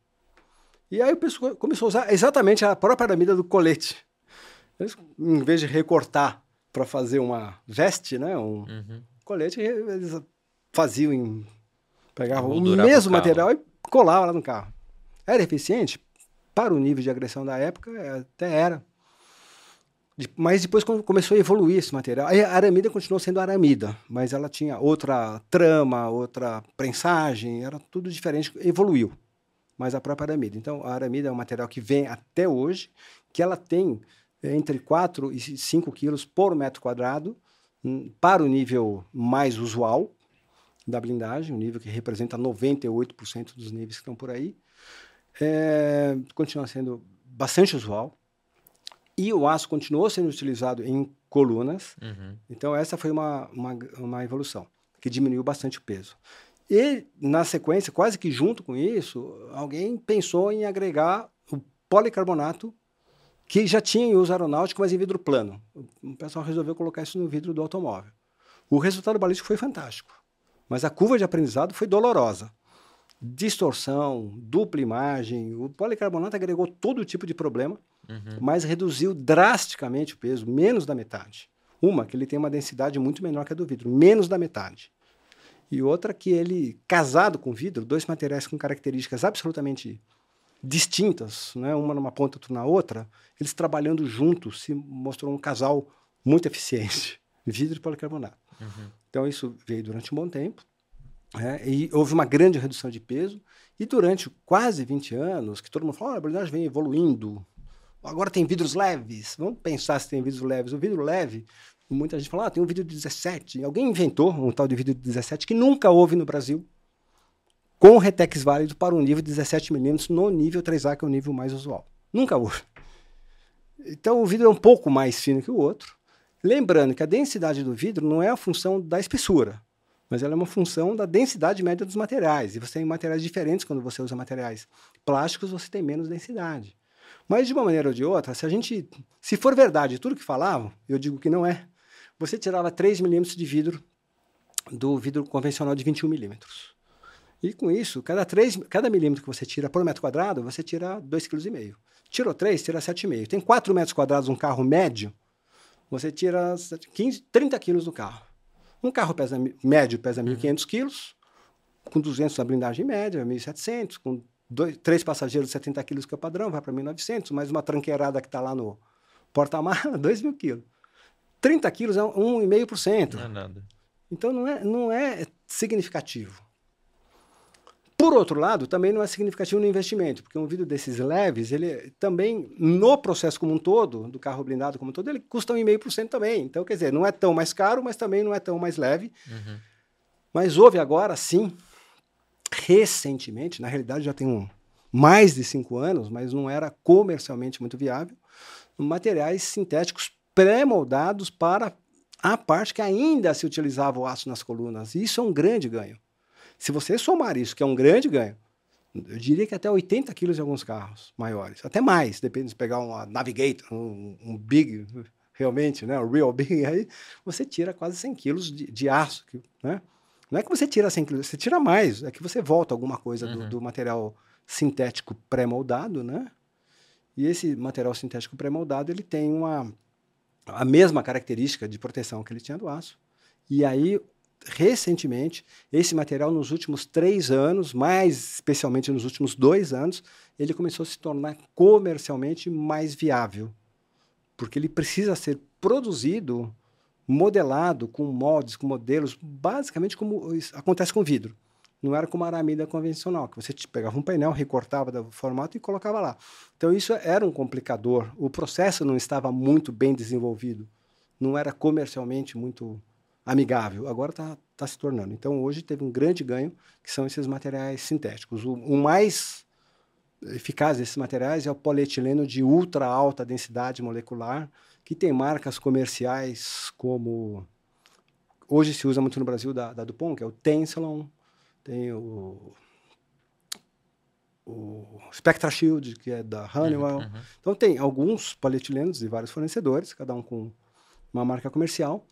E aí o pessoal começou a usar exatamente a própria aramida do colete. Eles, em vez de recortar para fazer uma veste, né? Um Uhum. colete, eles faziam em. Pegavam o mesmo material e colavam lá no carro. Era eficiente? Para o nível de agressão da época, até era. Mas depois começou a evoluir esse material. A aramida continuou sendo aramida, mas ela tinha outra trama, outra prensagem, era tudo diferente, evoluiu. Mas a própria aramida. Então, a aramida é um material que vem até hoje, que ela tem eh, entre 4 e 5 quilos por metro quadrado, hum, para o nível mais usual da blindagem, um nível que representa 98% dos níveis que estão por aí. É, continua sendo bastante usual. E o aço continuou sendo utilizado em colunas, Uhum. então, essa foi uma, uma, uma evolução, que diminuiu bastante o peso. E, na sequência, quase que junto com isso, alguém pensou em agregar o policarbonato que já tinha em uso aeronáutico, mas em vidro plano. O pessoal resolveu colocar isso no vidro do automóvel. O resultado balístico foi fantástico, mas a curva de aprendizado foi dolorosa. Distorção, dupla imagem, o policarbonato agregou todo tipo de problema, uhum. mas reduziu drasticamente o peso, menos da metade. Uma, que ele tem uma densidade muito menor que a do vidro, menos da metade. E outra, que ele, casado com vidro, dois materiais com características absolutamente distintas, né? uma numa ponta, outra na outra, eles trabalhando juntos se mostrou um casal muito eficiente, vidro e policarbonato. Uhum. Então isso veio durante um bom tempo, né? e houve uma grande redução de peso, e durante quase 20 anos, que todo mundo falou, oh, a blindagem vem evoluindo, agora tem vidros leves, vamos pensar se tem vidros leves. O vidro leve, muita gente fala, ah, tem um vidro de 17, alguém inventou um tal de vidro de 17 que nunca houve no Brasil, com Retex válido para um nível de 17 milímetros no nível 3A, que é o nível mais usual. Nunca houve. Então o vidro é um pouco mais fino que o outro. Lembrando que a densidade do vidro não é a função da espessura, mas ela é uma função da densidade média dos materiais. E você tem materiais diferentes quando você usa materiais plásticos, você tem menos densidade. Mas de uma maneira ou de outra, se a gente, se for verdade tudo que falavam, eu digo que não é, você tirava 3 milímetros de vidro do vidro convencional de 21 milímetros. E com isso, cada, 3, cada milímetro que você tira por metro quadrado, você tira 2,5 kg. Tirou 3, tira 7,5. Tem 4 metros quadrados um carro médio, você tira 15, 30 quilos do carro. Um carro pesa, médio pesa 1.500 quilos, com 200 na blindagem média, 1.700, com dois, três passageiros de 70 quilos, que é o padrão, vai para 1.900, mais uma tranqueirada que está lá no porta-mala, 2 mil quilos. 30 quilos é 1,5%. Não é nada. Então não é, não é significativo. Por outro lado, também não é significativo no investimento, porque um vidro desses leves, ele também, no processo como um todo, do carro blindado como um todo, ele custa 1,5% também. Então, quer dizer, não é tão mais caro, mas também não é tão mais leve. Uhum. Mas houve agora, sim, recentemente, na realidade já tem um, mais de cinco anos, mas não era comercialmente muito viável, materiais sintéticos pré-moldados para a parte que ainda se utilizava o aço nas colunas. E isso é um grande ganho. Se você somar isso, que é um grande ganho, eu diria que até 80 quilos em alguns carros maiores, até mais, depende de pegar uma Navigator, um, um Big, realmente, né, um Real Big, aí você tira quase 100 quilos de, de aço, né? Não é que você tira 100 quilos, você tira mais, é que você volta alguma coisa uhum. do, do material sintético pré-moldado, né? E esse material sintético pré-moldado, ele tem uma, a mesma característica de proteção que ele tinha do aço. E aí recentemente, esse material nos últimos três anos, mais especialmente nos últimos dois anos, ele começou a se tornar comercialmente mais viável, porque ele precisa ser produzido, modelado com moldes, com modelos, basicamente como acontece com vidro. Não era como a aramida convencional, que você pegava um painel, recortava do formato e colocava lá. Então isso era um complicador. O processo não estava muito bem desenvolvido, não era comercialmente muito amigável. Agora está tá se tornando. Então, hoje teve um grande ganho, que são esses materiais sintéticos. O, o mais eficaz desses materiais é o polietileno de ultra alta densidade molecular, que tem marcas comerciais como hoje se usa muito no Brasil da, da Dupont, que é o Tensilon, tem o, o Spectra Shield, que é da Honeywell. Uhum, uhum. Então tem alguns polietilenos de vários fornecedores, cada um com uma marca comercial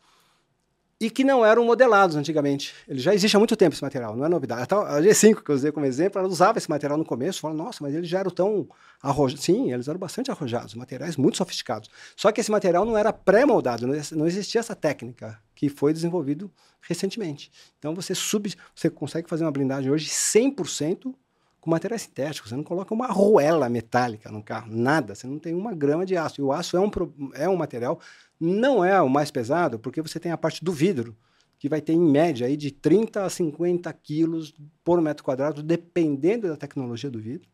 e que não eram modelados antigamente. Ele já existe há muito tempo esse material, não é novidade. A G5 que eu usei como exemplo, ela usava esse material no começo, falando, nossa, mas eles já eram tão arrojados. Sim, eles eram bastante arrojados, materiais muito sofisticados. Só que esse material não era pré-moldado, não existia essa técnica que foi desenvolvido recentemente. Então você sub, você consegue fazer uma blindagem hoje 100% com materiais sintéticos. Você não coloca uma arruela metálica no carro, nada. Você não tem uma grama de aço. E o aço é um, é um material não é o mais pesado, porque você tem a parte do vidro, que vai ter em média aí de 30 a 50 quilos por metro quadrado, dependendo da tecnologia do vidro.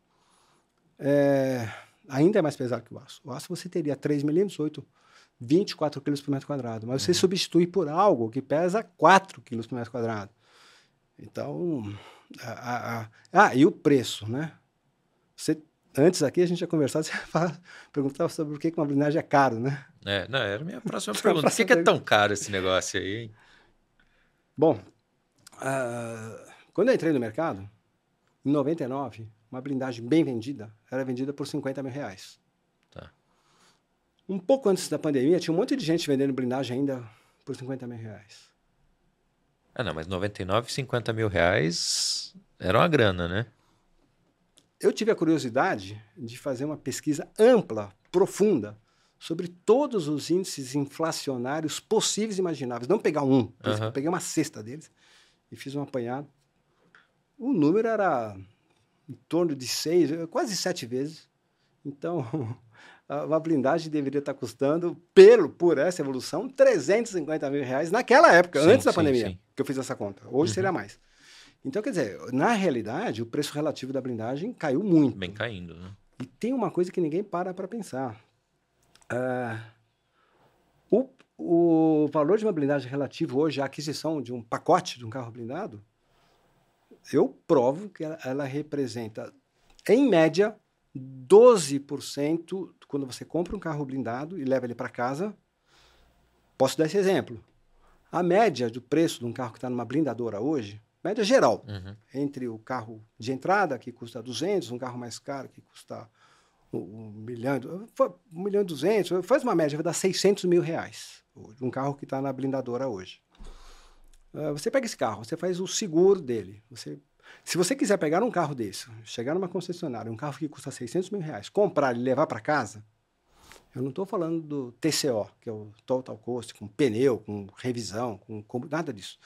É, ainda é mais pesado que o aço. O aço você teria 3 milímetros, 8, 24 quilos por metro quadrado. Mas você uhum. substitui por algo que pesa 4 quilos por metro quadrado. Então, a, a, a, ah, e o preço, né? Você antes aqui a gente ia conversar, você perguntava sobre por que uma blindagem é caro, né? É, não, era a minha próxima pergunta. Por que, que, é tão caro esse negócio aí, hein? Bom, uh, quando eu entrei no mercado, em 99, uma blindagem bem vendida era vendida por 50 mil reais. Tá. Um pouco antes da pandemia, tinha um monte de gente vendendo blindagem ainda por 50 mil reais. Ah, não, mas 99, 50 mil reais era uma grana, né? Eu tive a curiosidade de fazer uma pesquisa ampla, profunda, sobre todos os índices inflacionários possíveis e imagináveis. Não pegar um, uhum. peguei uma cesta deles e fiz um apanhado. O número era em torno de seis, quase sete vezes. Então, uma blindagem deveria estar custando, pelo, por essa evolução, 350 mil reais naquela época, sim, antes da sim, pandemia, sim. que eu fiz essa conta. Hoje uhum. seria mais. Então, quer dizer, na realidade, o preço relativo da blindagem caiu muito. Bem caindo, né? E tem uma coisa que ninguém para para pensar. Uh, o, o valor de uma blindagem relativo hoje à aquisição de um pacote de um carro blindado, eu provo que ela, ela representa, em média, 12% quando você compra um carro blindado e leva ele para casa. Posso dar esse exemplo. A média do preço de um carro que está numa blindadora hoje, média geral, uhum. entre o carro de entrada, que custa 200, um carro mais caro, que custa um milhão, um milhão e duzentos, faz uma média, vai dar 600 mil reais. Um carro que está na blindadora hoje. Uh, você pega esse carro, você faz o seguro dele, você se você quiser pegar um carro desse, chegar numa concessionária, um carro que custa 600 mil reais, comprar e levar para casa, eu não estou falando do TCO, que é o Total Cost, com pneu, com revisão, com, com nada disso.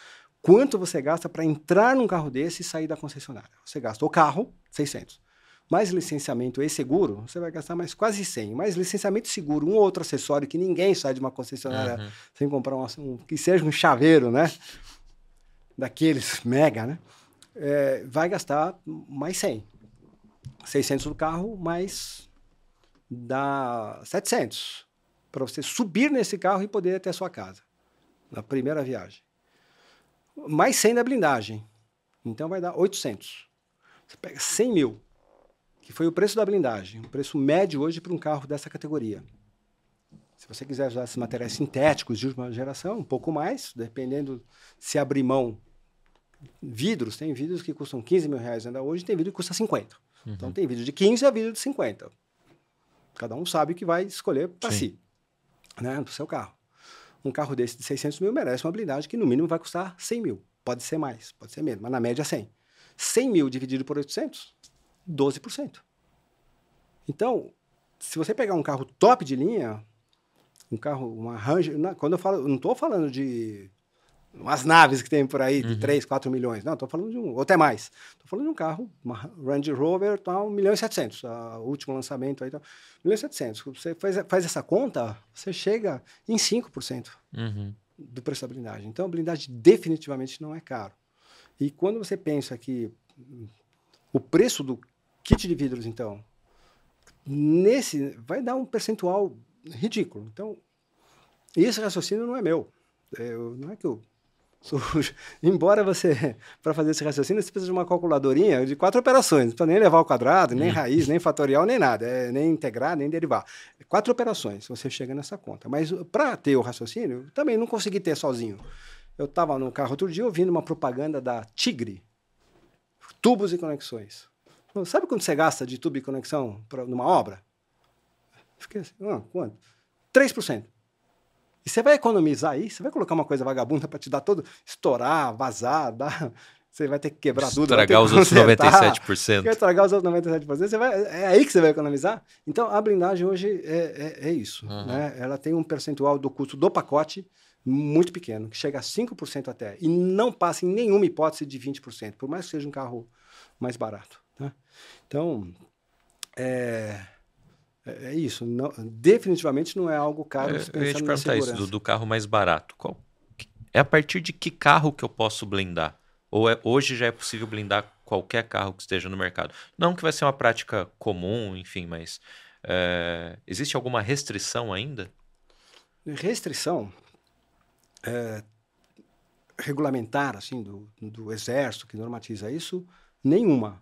Quanto você gasta para entrar num carro desse e sair da concessionária? Você gasta o carro, 600. Mais licenciamento e seguro, você vai gastar mais quase 100. Mais licenciamento seguro, um ou outro acessório que ninguém sai de uma concessionária uhum. sem comprar um, um, que seja um chaveiro, né? Daqueles mega, né? é, vai gastar mais 100. 600 do carro, mais dá 700 para você subir nesse carro e poder ir até a sua casa na primeira viagem. Mais 100 da blindagem. Então vai dar 800. Você pega 100 mil, que foi o preço da blindagem, o preço médio hoje para um carro dessa categoria. Se você quiser usar esses materiais sintéticos de última geração, um pouco mais, dependendo se abrir mão vidros, tem vidros que custam 15 mil reais ainda hoje, tem vidro que custa 50. Uhum. Então tem vidro de 15 a vidro de 50. Cada um sabe o que vai escolher para si, né, para o seu carro. Um carro desse de 600 mil merece uma blindagem que no mínimo vai custar 100 mil. Pode ser mais, pode ser menos, mas na média 100. 100 mil dividido por 800, 12%. Então, se você pegar um carro top de linha, um carro, uma Ranger, quando eu falo, eu não estou falando de umas naves que tem por aí de uhum. 3, 4 milhões. Não, estou falando de um, ou até mais. Estou falando de um carro, uma Range Rover, tá 1 milhão e 700, o último lançamento aí, tá 1 milhão e 700. Você faz, faz essa conta, você chega em 5% uhum. do preço da blindagem. Então, a blindagem definitivamente não é caro. E quando você pensa que o preço do kit de vidros, então, nesse vai dar um percentual ridículo. Então, esse raciocínio não é meu. Eu, não é que eu sujo. Embora você, para fazer esse raciocínio, você precisa de uma calculadorinha de quatro operações. Não precisa nem levar ao quadrado, nem hum. raiz, nem fatorial, nem nada. É, nem integrar, nem derivar. Quatro operações, você chega nessa conta. Mas para ter o raciocínio, também não consegui ter sozinho. Eu estava no carro outro dia ouvindo uma propaganda da Tigre. Tubos e conexões. Sabe quanto você gasta de tubo e conexão pra, numa obra? Fiquei assim, ah, quanto? 3%. E você vai economizar aí, você vai colocar uma coisa vagabunda para te dar todo, estourar, vazar, dar, você vai ter que quebrar tudo. Estragar os outros 97%. Quer estragar os outros 97%, você vai, é aí que você vai economizar. Então, a blindagem hoje é, é, é isso. Uhum. Né? Ela tem um percentual do custo do pacote muito pequeno, que chega a 5% até, e não passa em nenhuma hipótese de 20%, por mais que seja um carro mais barato. Tá? Então, é é, é isso. Não, definitivamente não é algo caro. É, eu ia te perguntar isso, do, do, carro mais barato. Qual, é a partir de que carro que eu posso blindar? Ou é, hoje já é possível blindar qualquer carro que esteja no mercado? Não que vai ser uma prática comum, enfim, mas é, existe alguma restrição ainda? Restrição é, regulamentar, assim, do, do exército que normatiza isso, nenhuma.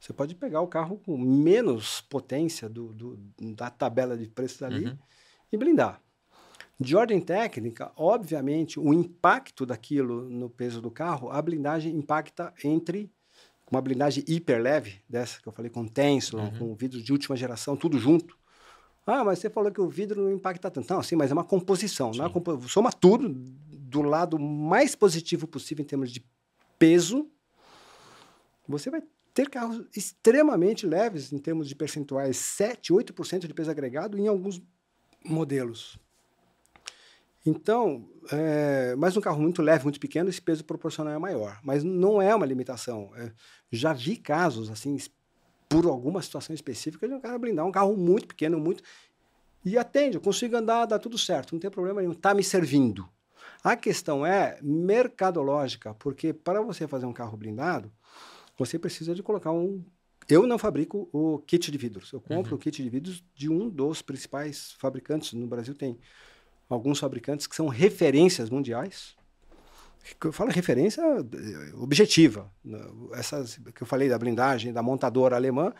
Você pode pegar o carro com menos potência do, do da tabela de preços ali uhum. e blindar. De ordem técnica, obviamente, o impacto daquilo no peso do carro, a blindagem impacta entre uma blindagem hiper leve, dessa que eu falei, com Tensilon, uhum. com vidros de última geração, tudo junto. Ah, mas você falou que o vidro não impacta tanto. Não, sim, mas é uma composição. Não é compo... Soma tudo do lado mais positivo possível em termos de peso. Você vai ter carros extremamente leves em termos de percentuais, 7, 8% de peso agregado em alguns modelos. Então, é, mas um carro muito leve, muito pequeno, esse peso proporcional é maior. Mas não é uma limitação. É, já vi casos, assim, por alguma situação específica, de um cara blindar um carro muito pequeno, muito. E atende, eu consigo andar, dá tudo certo, não tem problema nenhum, está me servindo. A questão é mercadológica, porque para você fazer um carro blindado, você precisa de colocar um. Eu não fabrico o kit de vidros, eu compro uhum. o kit de vidros de um dos principais fabricantes no Brasil. Tem alguns fabricantes que são referências mundiais. Eu falo referência eh, objetiva. Essas que eu falei da blindagem, da montadora alemã,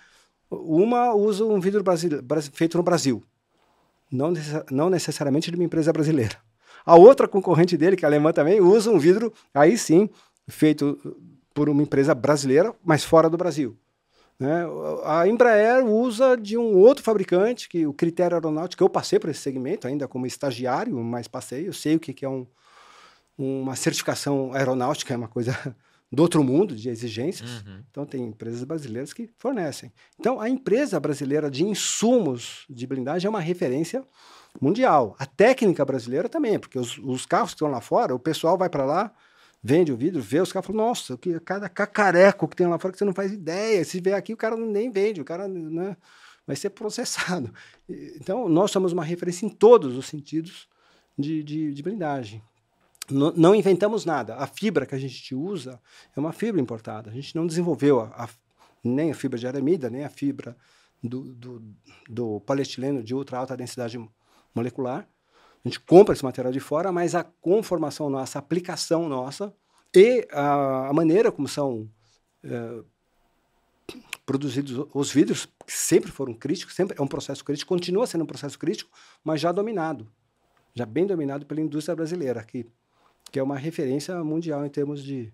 uma usa um vidro feito no Brasil, não, necess não necessariamente de uma empresa brasileira. A outra concorrente dele, que é alemã também, usa um vidro, aí sim, feito por uma empresa brasileira, mas fora do Brasil. Né? A Embraer usa de um outro fabricante, que o critério aeronáutico, eu passei por esse segmento ainda como estagiário, mas passei, eu sei o que, que é um, uma certificação aeronáutica, é uma coisa do outro mundo de exigências. Uhum. Então, tem empresas brasileiras que fornecem. Então, a empresa brasileira de insumos de blindagem é uma referência mundial. A técnica brasileira também, porque os, os carros que estão lá fora, o pessoal vai para lá vende o vidro, vê os caras falam, nossa, que, cada cacareco que tem lá fora que você não faz ideia. Se vier aqui, o cara nem vende, o cara né, vai ser processado. Então, nós somos uma referência em todos os sentidos de, de, de blindagem. N não inventamos nada. A fibra que a gente usa é uma fibra importada. A gente não desenvolveu a, a, nem a fibra de aramida, nem a fibra do, do, do polietileno de ultra alta densidade molecular a gente compra esse material de fora, mas a conformação nossa, a aplicação nossa e a, a maneira como são é, produzidos os vidros, que sempre foram críticos, sempre é um processo crítico, continua sendo um processo crítico, mas já dominado, já bem dominado pela indústria brasileira, que, que é uma referência mundial em termos de,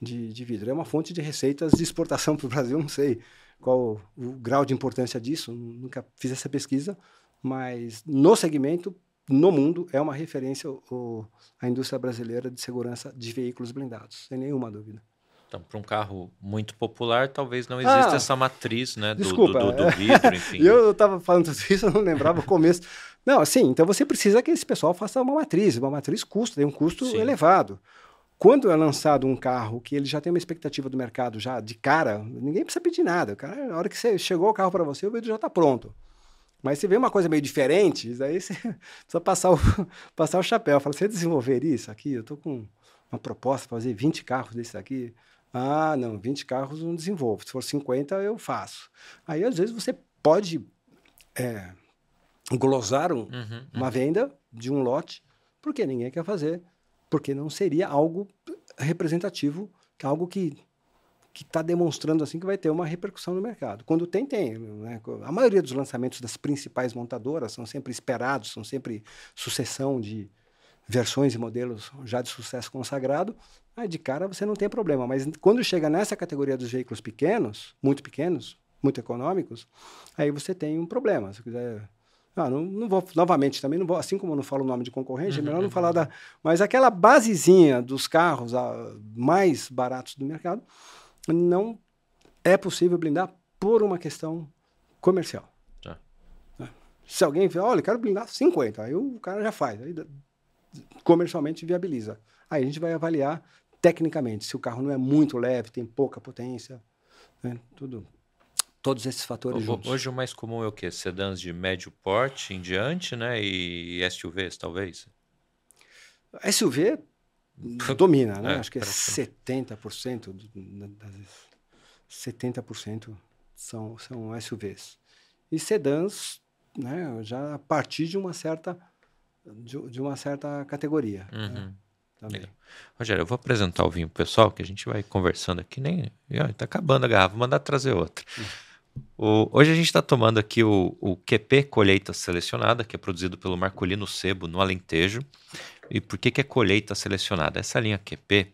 de, de vidro. É uma fonte de receitas de exportação para o Brasil, não sei qual o grau de importância disso, nunca fiz essa pesquisa, mas no segmento no mundo é uma referência o, a indústria brasileira de segurança de veículos blindados, sem nenhuma dúvida. Então, para um carro muito popular, talvez não exista ah, essa matriz né, desculpa, do, do, do vidro, enfim. eu estava falando tudo isso, eu não lembrava o começo. Não, assim, então você precisa que esse pessoal faça uma matriz, uma matriz custa, tem um custo Sim. elevado. Quando é lançado um carro que ele já tem uma expectativa do mercado já de cara, ninguém precisa pedir nada. Cara, na hora que você chegou o carro para você, o vidro já está pronto. Mas se vê uma coisa meio diferente, aí você precisa passar o, passar o chapéu. Fala, você desenvolver isso aqui? Eu estou com uma proposta para fazer 20 carros desse aqui. Ah, não, 20 carros não desenvolvo. Se for 50, eu faço. Aí, às vezes, você pode é, glosar um, uhum, uma uhum. venda de um lote, porque ninguém quer fazer, porque não seria algo representativo, algo que que está demonstrando assim que vai ter uma repercussão no mercado. Quando tem, tem. Né? A maioria dos lançamentos das principais montadoras são sempre esperados, são sempre sucessão de versões e modelos já de sucesso consagrado. Aí de cara você não tem problema. Mas quando chega nessa categoria dos veículos pequenos, muito pequenos, muito econômicos, aí você tem um problema. Se quiser ah, não, não, vou, novamente, também não vou, assim como eu não falo o nome de concorrente, é melhor não falar da. Mas aquela basezinha dos carros a, mais baratos do mercado, não é possível blindar por uma questão comercial. Tá. É. Se alguém fala, olha, eu quero blindar 50, aí o cara já faz, aí comercialmente viabiliza. Aí a gente vai avaliar tecnicamente se o carro não é muito leve, tem pouca potência, né? tudo. Todos esses fatores o, juntos. Hoje o mais comum é o quê? Sedãs de médio porte em diante, né? E SUVs, talvez? SUV domina, né? É, Acho que é 70%, do, 70% são, são SUVs. E sedãs, né, já a partir de uma certa de, de uma certa categoria. Né, uhum. Né? Também. Rogério, eu vou apresentar o vinho pro pessoal, que a gente vai conversando aqui, nem está acabando a garrafa, vou mandar trazer outra. Uhum. O, hoje a gente está tomando aqui o, o QP Colheita Selecionada, que é produzido pelo Marcolino Sebo, no Alentejo. E por que, que é colheita selecionada? Essa linha QP,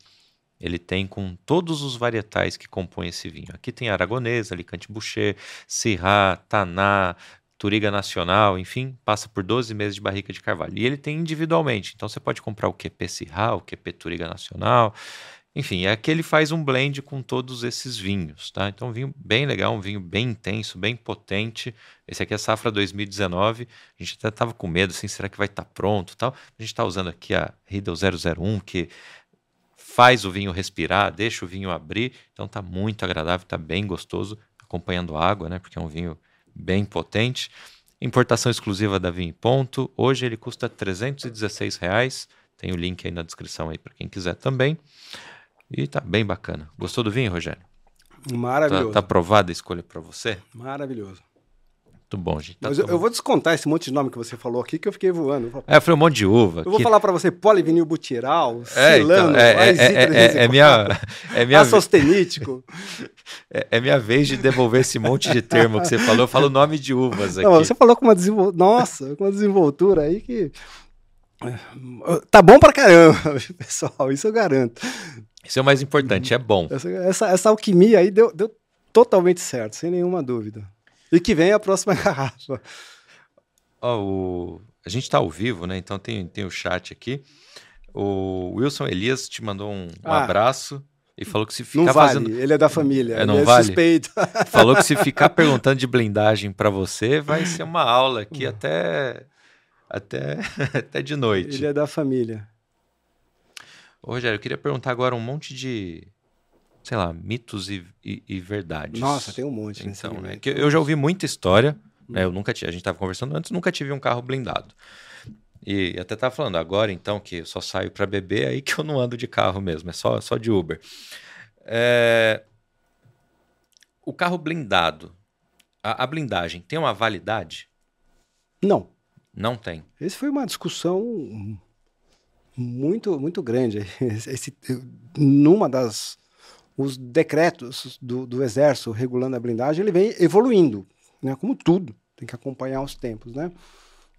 ele tem com todos os varietais que compõem esse vinho. Aqui tem Aragonês, Alicante Boucher, Syrah, Taná, Turiga Nacional, enfim, passa por 12 meses de barrica de carvalho. E ele tem individualmente, então você pode comprar o QP Cirral, o QP Turiga Nacional, enfim, é que ele faz um blend com todos esses vinhos, tá? Então, um vinho bem legal, um vinho bem intenso, bem potente. Esse aqui é safra 2019. A gente até estava com medo, assim, será que vai estar tá pronto tal? A gente está usando aqui a Riedel 001, que faz o vinho respirar, deixa o vinho abrir. Então, tá muito agradável, tá bem gostoso, acompanhando água, né? Porque é um vinho bem potente. Importação exclusiva da Vinho Ponto. Hoje ele custa 316 reais. Tem o link aí na descrição aí para quem quiser também. E tá bem bacana. Gostou do vinho, Rogério? Maravilhoso. Tá, tá aprovada a escolha para você? Maravilhoso. Muito bom, gente. Tá Mas eu, eu, vou descontar esse monte de nome que você falou aqui, que eu fiquei voando. É, foi um monte de uva. Eu vou falar para você polivinil butiral, é, silano, então, é, é, é, é, minha... É minha Assostenítico. é, é minha vez de devolver esse monte de termo que você falou. Eu falo nome de uvas aqui. Não, você falou com uma desenvoltura... Nossa, com uma desenvoltura aí que... Tá bom pra caramba, pessoal, isso eu garanto. Isso é o mais importante, é bom. Essa, essa, essa alquimia aí deu, deu totalmente certo, sem nenhuma dúvida. E que vem a próxima garrafa. Oh, o... A gente está ao vivo, né? Então tem, tem o chat aqui. O Wilson Elias te mandou um, um ah, abraço e falou que se ficar não vale, fazendo... ele é da família, é, não é vale? suspeito. Falou que se ficar perguntando de blindagem para você, vai ser uma aula aqui até até até de noite. Ele é da família. Ô, Rogério, eu queria perguntar agora um monte de, sei lá, mitos e, e, e verdades. Nossa, tem um monte. Então, né? Que eu já ouvi muita história, né? Eu nunca tive, a gente estava conversando antes, nunca tive um carro blindado. E até estava falando agora, então, que eu só saio para beber, aí que eu não ando de carro mesmo, é só, só de Uber. É... O carro blindado, a, a blindagem, tem uma validade? Não. Não tem. Essa foi uma discussão muito muito grande. Esse, numa das os decretos do, do exército regulando a blindagem, ele vem evoluindo, né? Como tudo, tem que acompanhar os tempos, né?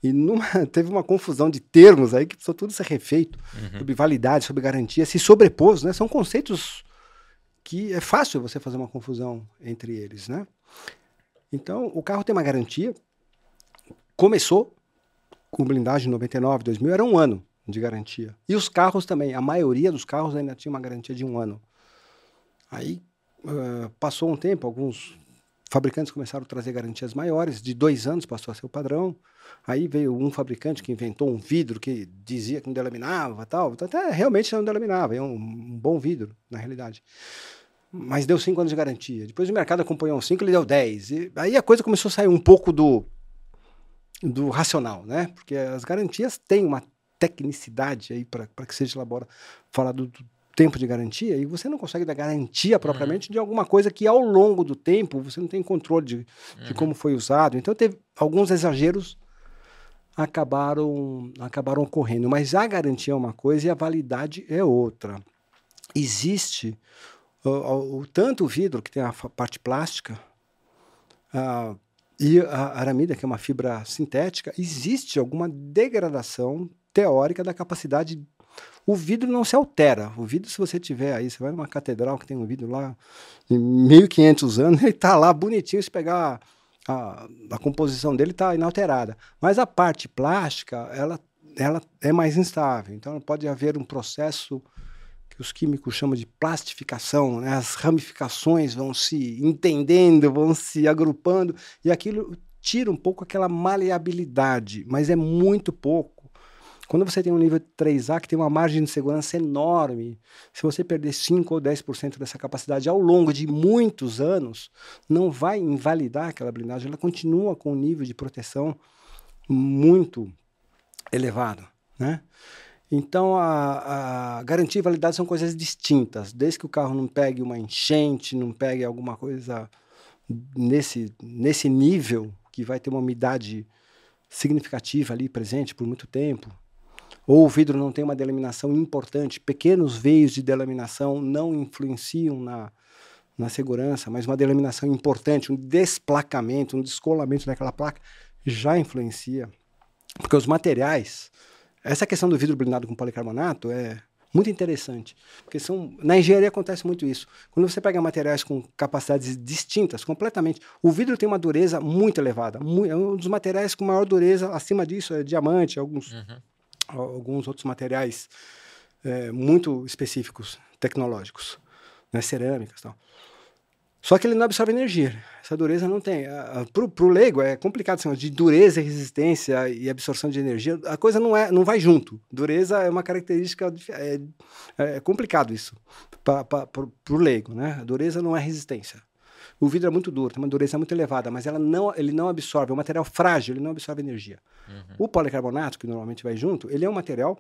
E numa, teve uma confusão de termos aí que precisou tudo ser refeito uhum. sobre validade, sobre garantia, se sobrepôs, né? São conceitos que é fácil você fazer uma confusão entre eles, né? Então, o carro tem uma garantia. Começou com blindagem 99, 2000, era um ano de garantia. E os carros também, a maioria dos carros ainda tinha uma garantia de um ano. Aí uh, passou um tempo, alguns fabricantes começaram a trazer garantias maiores, de dois anos passou a ser o padrão. Aí veio um fabricante que inventou um vidro que dizia que não delaminava tal. Então, até realmente não delaminava, é um, um bom vidro, na realidade. Mas deu cinco anos de garantia. Depois o mercado acompanhou uns cinco, ele deu dez. E aí a coisa começou a sair um pouco do, do racional, né? Porque as garantias têm uma tecnicidade aí para que seja elaborado, falar do, do, tempo de garantia, e você não consegue dar garantia propriamente uhum. de alguma coisa que ao longo do tempo você não tem controle de, uhum. de como foi usado. Então teve alguns exageros acabaram acabaram ocorrendo, mas a garantia é uma coisa e a validade é outra. Existe o, o tanto o vidro que tem a parte plástica, a, e a aramida, que é uma fibra sintética, existe alguma degradação teórica da capacidade. O vidro não se altera. O vidro, se você tiver aí, você vai numa catedral que tem um vidro lá de 1500 anos, ele está lá bonitinho. Se pegar a, a composição dele, está inalterada. Mas a parte plástica, ela, ela é mais instável. Então, pode haver um processo que os químicos chamam de plastificação, né? as ramificações vão se entendendo, vão se agrupando, e aquilo tira um pouco aquela maleabilidade, mas é muito pouco. Quando você tem um nível 3A que tem uma margem de segurança enorme, se você perder 5 ou 10% dessa capacidade ao longo de muitos anos, não vai invalidar aquela blindagem, ela continua com um nível de proteção muito elevado, né? Então, a, a, garantia e validade são coisas distintas. Desde que o carro não pegue uma enchente, não pegue alguma coisa nesse, nesse nível, que vai ter uma umidade significativa ali presente por muito tempo, ou o vidro não tem uma delaminação importante, pequenos veios de delaminação não influenciam na, na segurança, mas uma delaminação importante, um desplacamento, um descolamento daquela placa já influencia. Porque os materiais, essa questão do vidro blindado com policarbonato é muito interessante. Porque são, na engenharia acontece muito isso. Quando você pega materiais com capacidades distintas, completamente. O vidro tem uma dureza muito elevada. é um dos materiais com maior dureza. Acima disso é diamante, alguns, uhum. Alguns outros materiais é, muito específicos, tecnológicos, né, cerâmicas e tal. Só que ele não absorve energia. Essa dureza não tem. Para o leigo é complicado, assim, de dureza, resistência e absorção de energia, a coisa não, é, não vai junto. Dureza é uma característica. É, é complicado isso para o leigo. Né? A dureza não é resistência. O vidro é muito duro, tem uma dureza muito elevada, mas ela não, ele não absorve, é um material frágil, ele não absorve energia. Uhum. O policarbonato, que normalmente vai junto, ele é um material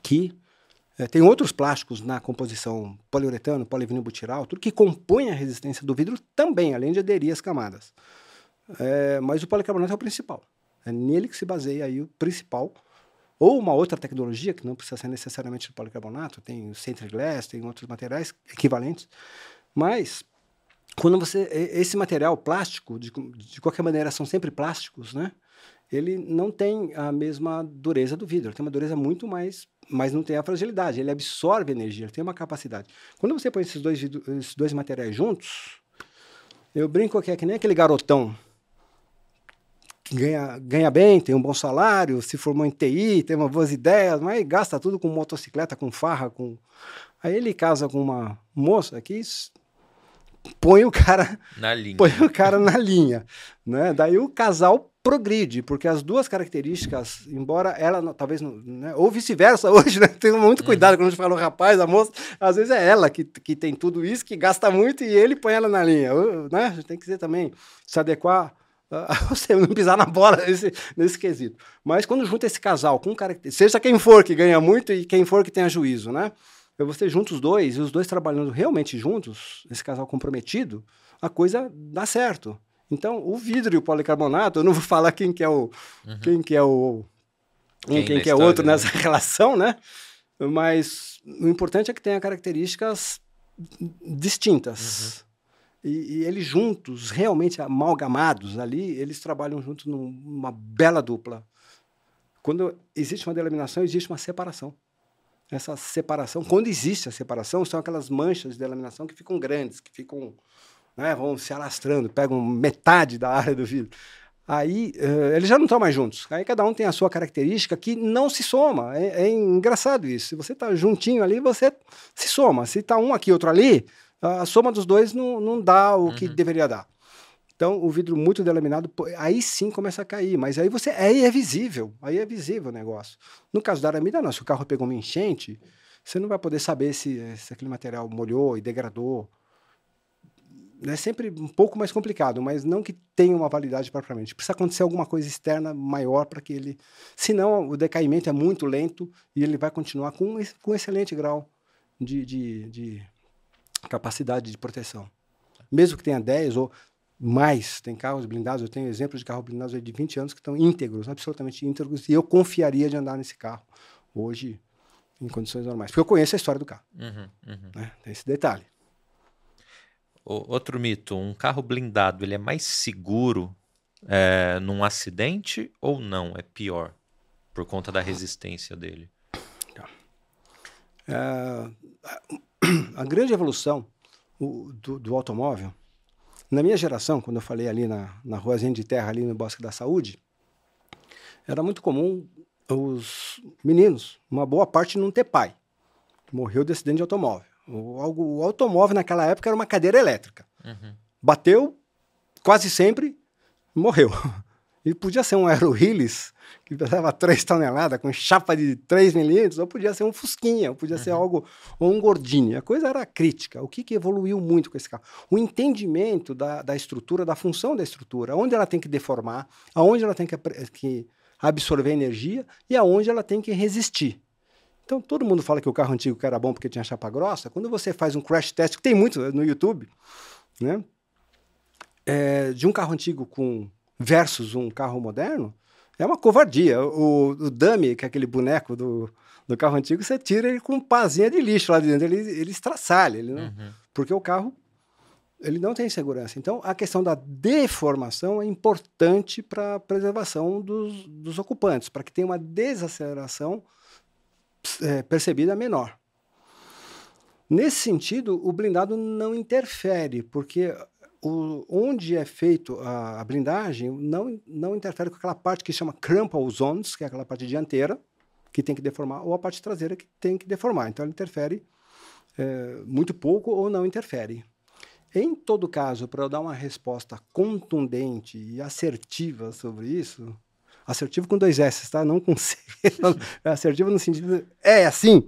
que é, tem outros plásticos na composição poliuretano, polivinilbutiral, tudo que compõe a resistência do vidro também, além de aderir às camadas. É, mas o policarbonato é o principal. É nele que se baseia aí o principal. Ou uma outra tecnologia, que não precisa ser necessariamente o policarbonato, tem o Central Glass, tem outros materiais equivalentes. Mas, quando você. Esse material plástico, de, de qualquer maneira, são sempre plásticos, né? Ele não tem a mesma dureza do vidro, ele tem uma dureza muito mais mas não tem a fragilidade, ele absorve energia, ele tem uma capacidade. Quando você põe esses dois, esses dois materiais juntos, eu brinco que é que nem aquele garotão ganha, ganha bem, tem um bom salário, se formou em TI, tem umas boas ideias, mas gasta tudo com motocicleta, com farra, com... Aí ele casa com uma moça que põe o cara na linha. Põe o cara na linha, né? Daí o casal progride, porque as duas características, embora ela talvez não, né, ou vice-versa hoje, né, tem muito uhum. cuidado quando a gente fala o rapaz, a moça, às vezes é ela que, que tem tudo isso, que gasta muito e ele põe ela na linha, né? A gente tem que ser também se adequar você não pisar na bola nesse, nesse quesito. Mas quando junta esse casal com características, seja quem for que ganha muito e quem for que tenha juízo, né? Você junta os dois e os dois trabalhando realmente juntos, esse casal comprometido, a coisa dá certo. Então, o vidro e o policarbonato, eu não vou falar quem que é o, uhum. quem que é o um, quem, quem que é outro né? nessa relação, né? Mas o importante é que tenha características distintas. Uhum. E, e, eles juntos, realmente amalgamados ali, eles trabalham juntos numa bela dupla. Quando existe uma delaminação, existe uma separação. Essa separação, quando existe a separação, são aquelas manchas de delaminação que ficam grandes, que ficam né, vão se alastrando, pegam metade da área do vidro. Aí uh, eles já não estão mais juntos. Aí cada um tem a sua característica que não se soma. É, é engraçado isso. Se você está juntinho ali, você se soma. Se está um aqui, outro ali, a soma dos dois não, não dá o uhum. que deveria dar. Então, o vidro muito delaminado, aí sim começa a cair, mas aí você aí é visível, aí é visível o negócio. No caso da aramida, não, se o carro pegou uma enchente, você não vai poder saber se, se aquele material molhou e degradou é sempre um pouco mais complicado, mas não que tenha uma validade propriamente. Precisa acontecer alguma coisa externa maior para que ele. Senão, o decaimento é muito lento e ele vai continuar com, com um excelente grau de, de, de capacidade de proteção. Mesmo que tenha 10 ou mais, tem carros blindados, eu tenho exemplos de carros blindados de 20 anos que estão íntegros, absolutamente íntegros, e eu confiaria de andar nesse carro hoje em condições normais. Porque eu conheço a história do carro. Uhum, uhum. Né? Tem esse detalhe. Outro mito, um carro blindado, ele é mais seguro é, num acidente ou não? É pior por conta da resistência dele? Tá. É, a grande evolução o, do, do, automóvel, na minha geração, quando eu falei ali na, na ruazinha de terra, ali no Bosque da Saúde, era muito comum os meninos, uma boa parte, não ter pai. Morreu de acidente de automóvel. O, o automóvel naquela época era uma cadeira elétrica. Uhum. Bateu, quase sempre, morreu. E podia ser um Aero Hillis, que pesava 3 toneladas, com chapa de 3 milímetros, ou podia ser um Fusquinha, ou podia uhum. ser algo, ou um Gordini. A coisa era crítica. O que, que evoluiu muito com esse carro? O entendimento da, da estrutura, da função da estrutura, onde ela tem que deformar, aonde ela tem que, que absorver energia e aonde ela tem que resistir. Então, todo mundo fala que o carro antigo era bom porque tinha chapa grossa. Quando você faz um crash test, que tem muito no YouTube, né? É, de um carro antigo com versus um carro moderno, é uma covardia. O, o dummy, que é aquele boneco do, do carro antigo, você tira ele com pazinha de lixo lá dentro, ele, ele estraçalha, ele não, uhum. porque o carro ele não tem segurança. Então, a questão da deformação é importante para a preservação dos, dos ocupantes, para que tenha uma desaceleração é, percebida menor. Nesse sentido, o blindado não interfere, porque o, onde é feito a, a, blindagem não, não interfere com aquela parte que chama crumple zones, que é aquela parte dianteira, que tem que deformar, ou a parte traseira que tem que deformar. Então, ele interfere é, muito pouco ou não interfere. Em todo caso, para eu dar uma resposta contundente e assertiva sobre isso, assertivo com dois S, tá? Não com C. é assertivo no sentido é assim,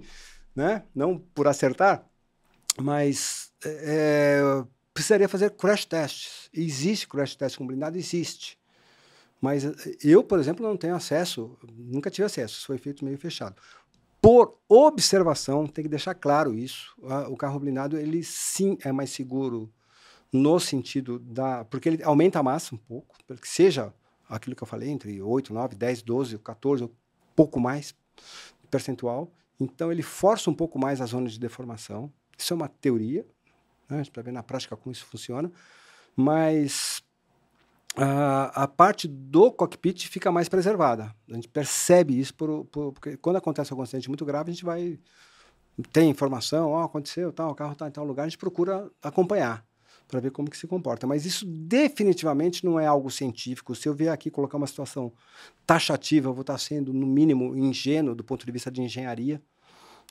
né? Não por acertar, mas é, precisaria fazer crash tests. Existe crash test com blindado? Existe. Mas eu, por exemplo, não tenho acesso, nunca tive acesso, isso foi feito meio fechado. Por observação, tem que deixar claro isso. O carro blindado, ele sim é mais seguro no sentido da. Porque ele aumenta a massa um pouco, que seja aquilo que eu falei, entre 8, 9, 10, 12, 14, um pouco mais percentual. Então, ele força um pouco mais a zona de deformação. Isso é uma teoria, né, para ver na prática como isso funciona. Mas a, a parte do cockpit fica mais preservada. A gente percebe isso por, por, porque quando acontece algum acidente muito grave, a gente vai tem informação, ó, oh, aconteceu, tal, o carro está em tal lugar, a gente procura acompanhar para ver como que se comporta. Mas isso definitivamente não é algo científico. Se eu vier aqui colocar uma situação taxativa, eu vou estar sendo, no mínimo, ingênuo do ponto de vista de engenharia.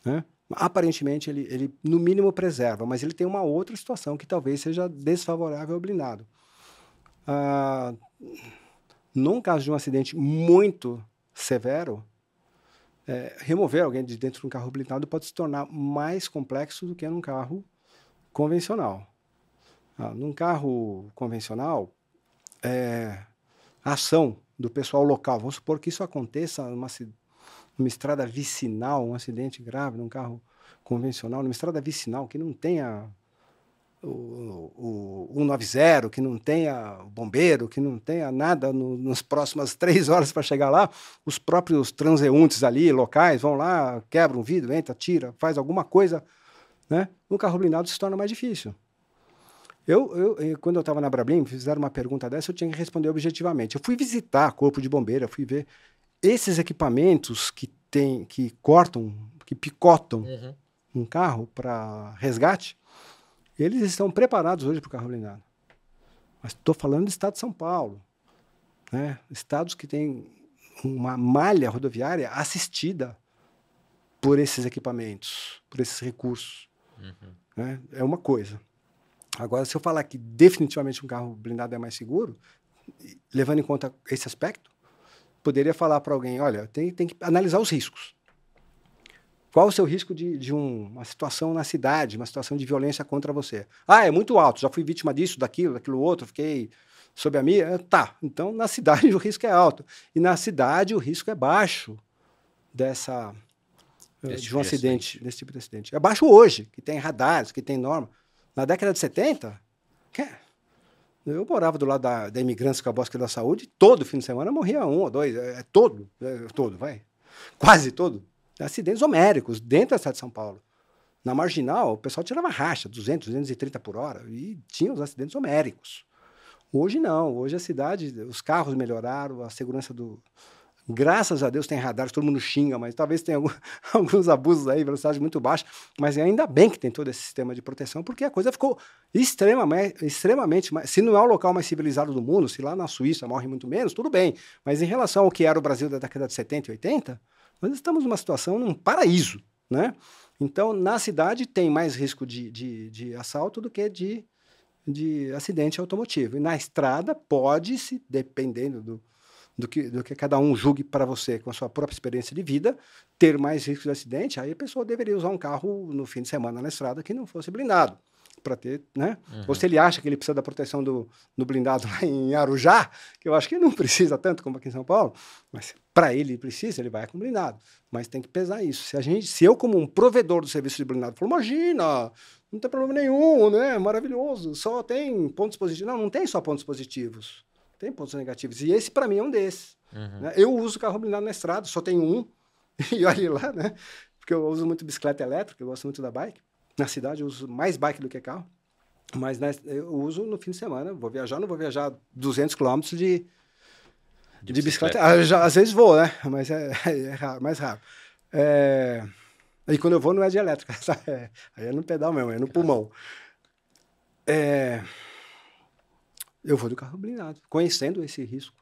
Né? Aparentemente, ele, ele, no mínimo, preserva, mas ele tem uma outra situação que talvez seja desfavorável ao blindado. Ah, num caso de um acidente muito severo, é, remover alguém de dentro de um carro blindado pode se tornar mais complexo do que num carro convencional. Ah, num carro convencional, é, a ação do pessoal local, vamos supor que isso aconteça numa, numa estrada vicinal, um acidente grave num carro convencional, numa estrada vicinal que não tenha o, o 190, que não tenha bombeiro, que não tenha nada no, nas próximas três horas para chegar lá, os próprios transeuntes ali, locais, vão lá, quebram um vidro, entra, tira, faz alguma coisa, né? No carro blindado se torna mais difícil. Eu, eu quando eu estava na Brablim, fizeram uma pergunta dessa, eu tinha que responder objetivamente. Eu fui visitar corpo de bombeiro, fui ver esses equipamentos que tem, que cortam, que picotam uhum. um carro para resgate, eles estão preparados hoje para o carro blindado. Mas estou falando do estado de São Paulo. Né? Estados que têm uma malha rodoviária assistida por esses equipamentos, por esses recursos. Uhum. Né? É uma coisa. Agora, se eu falar que definitivamente um carro blindado é mais seguro, levando em conta esse aspecto, poderia falar para alguém: olha, tem, tem que analisar os riscos. Qual o seu risco de, de um, uma situação na cidade, uma situação de violência contra você? Ah, é muito alto, já fui vítima disso, daquilo, daquilo outro, fiquei sob a minha. Tá, então na cidade o risco é alto. E na cidade o risco é baixo dessa. Eh, de um acidente, desse tipo de acidente. É baixo hoje, que tem radares, que tem norma. Na década de 70, que, eu morava do lado da, da a Bosque da Saúde, todo fim de semana morria um ou dois, é, é todo, é, todo, vai, quase todo acidentes homéricos dentro da cidade de São Paulo. Na marginal, o pessoal tirava racha, 200, 230 por hora, e tinha os acidentes homéricos. Hoje não, hoje a cidade, os carros melhoraram, a segurança do. Graças a Deus tem radares, todo mundo xinga, mas talvez tenha algum, alguns abusos aí, velocidade muito baixa, mas ainda bem que tem todo esse sistema de proteção, porque a coisa ficou extremamente, extremamente se não é o local mais civilizado do mundo, se lá na Suíça morre muito menos, tudo bem, mas em relação ao que era o Brasil da década de 70 e 80, nós estamos numa situação, num paraíso, né? Então, na cidade tem mais risco de, de, de assalto do que de, de acidente automotivo. E na estrada pode-se, dependendo do, do, que, do que cada um julgue para você, com a sua própria experiência de vida, ter mais risco de acidente, aí a pessoa deveria usar um carro no fim de semana na estrada que não fosse blindado para ter, né? Uhum. Ou se ele acha que ele precisa da proteção do, do blindado lá em Arujá, que eu acho que não precisa tanto como aqui em São Paulo, mas para ele precisa, ele vai com blindado. Mas tem que pesar isso. Se a gente, se eu como um provedor do serviço de blindado, falo, imagina, não tem problema nenhum, né? Maravilhoso, só tem pontos positivos. Não, não tem só pontos positivos. Tem pontos negativos. E esse para mim é um desses. Uhum. Né? Eu uso carro blindado na estrada, só tenho um. e olha lá, né? Porque eu uso muito bicicleta elétrica, eu gosto muito da bike. Na cidade eu uso mais bike do que carro, mas né, eu uso no fim de semana. Vou viajar, não vou viajar 200 quilômetros de, de, bicicleta. Ah, já, às vezes vou, né? Mas é, é, raro, mais raro. É... E quando eu vou, não é de elétrica. É, aí é no pedal mesmo, é no pulmão. É... Eu vou do carro blindado, conhecendo esse risco,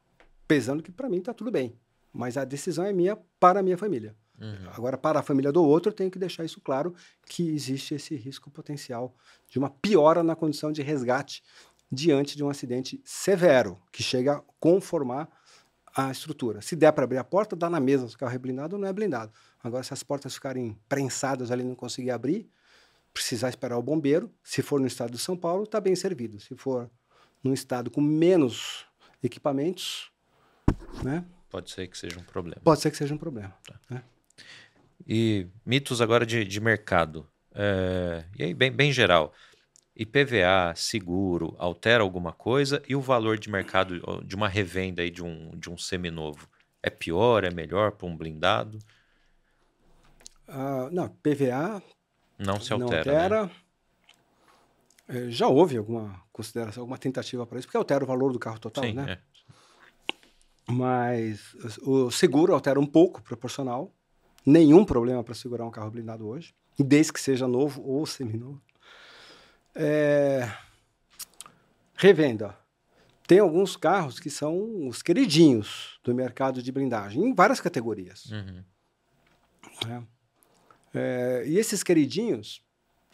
pesando que para mim está tudo bem. Mas a decisão é minha para a minha família. Uhum. Agora, para a família do outro, eu tenho que deixar isso claro que existe esse risco potencial de uma piora na condição de resgate diante de um acidente severo, que chega a conformar a estrutura. Se der para abrir a porta, dá na mesma se o carro é blindado ou não é blindado. Agora, se as portas ficarem prensadas ali e não conseguir abrir, precisar esperar o bombeiro. Se for no estado de São Paulo, está bem servido. Se for num estado com menos equipamentos, né? Pode ser que seja um problema. Pode ser que seja um problema. Tá. Né? E mitos agora de, de mercado. É, e aí, bem, bem geral. IPVA, seguro, altera alguma coisa? E o valor de mercado de uma revenda aí de um, de um seminovo? É pior, é melhor para um blindado? Uh, não, PVA não se altera. Não altera. Né? É, já houve alguma consideração, alguma tentativa para isso, porque altera o valor do carro total, Sim, né? É. Mas o seguro altera um pouco, proporcional. Nenhum problema para segurar um carro blindado hoje, desde que seja novo ou seminovo. É... Revenda. Tem alguns carros que são os queridinhos do mercado de blindagem, em várias categorias. Uhum. É. É, e esses queridinhos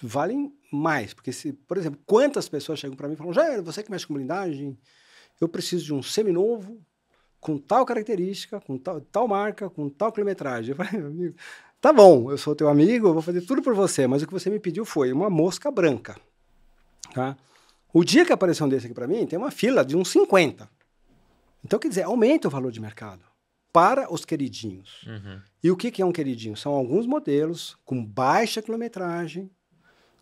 valem mais, porque se, por exemplo, quantas pessoas chegam para mim e falam, já você que mexe com blindagem, eu preciso de um seminovo com tal característica, com tal, tal marca, com tal quilometragem. Eu falei, amigo, tá bom, eu sou teu amigo, eu vou fazer tudo por você, mas o que você me pediu foi uma mosca branca. Tá? O dia que apareceu um desse aqui para mim, tem uma fila de uns 50. Então, quer dizer, aumenta o valor de mercado para os queridinhos. Uhum. E o que, que é um queridinho? São alguns modelos com baixa quilometragem,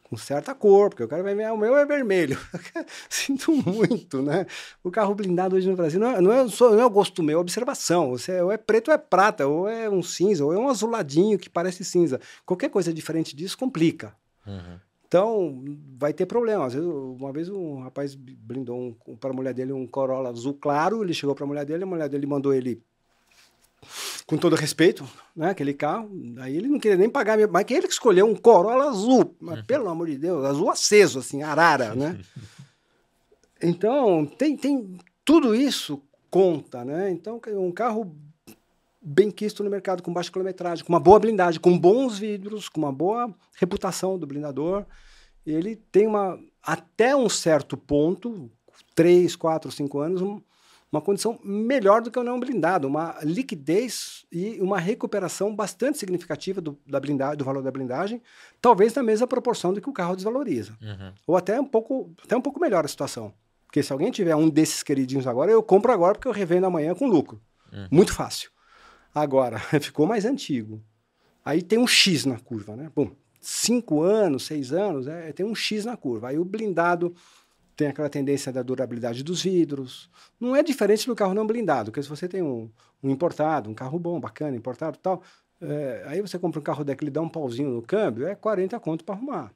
com certa cor, porque o cara vai ver, ah, o meu é vermelho. Sinto muito, né? O carro blindado hoje no Brasil não é, não é, não é o gosto meu, é observação. Você, ou é preto ou é prata, ou é um cinza, ou é um azuladinho que parece cinza. Qualquer coisa diferente disso complica. Uhum. Então, vai ter problema. Às vezes, uma vez um rapaz blindou um, para a mulher dele um Corolla azul claro, ele chegou para a mulher dele, a mulher dele mandou ele com todo respeito, né, aquele carro, aí ele não queria nem pagar, mas que ele que escolheu um Corolla azul, mas pelo amor de Deus, azul aceso, assim, arara, né? Então, tem, tem tudo isso conta, né? Então, um carro bem quisto no mercado, com baixa quilometragem, com uma boa blindagem, com bons vidros, com uma boa reputação do blindador, ele tem uma, até um certo ponto, 3, 4, 5 anos, um, uma condição melhor do que o não blindado, uma liquidez e uma recuperação bastante significativa do, da blindagem, do valor da blindagem, talvez na mesma proporção do que o carro desvaloriza. Uhum. Ou até um, pouco, até um pouco melhor a situação. Porque se alguém tiver um desses queridinhos agora, eu compro agora porque eu revendo amanhã com lucro. Uhum. Muito fácil. Agora, ficou mais antigo. Aí tem um X na curva, né? Bom, cinco anos, seis anos, é, tem um X na curva. Aí o blindado tem aquela tendência da durabilidade dos vidros. Não é diferente do carro não blindado, porque se você tem um, um importado, um carro bom, bacana, importado tal, é, aí você compra um carro daquele, dá um pauzinho no câmbio, é 40 conto para arrumar.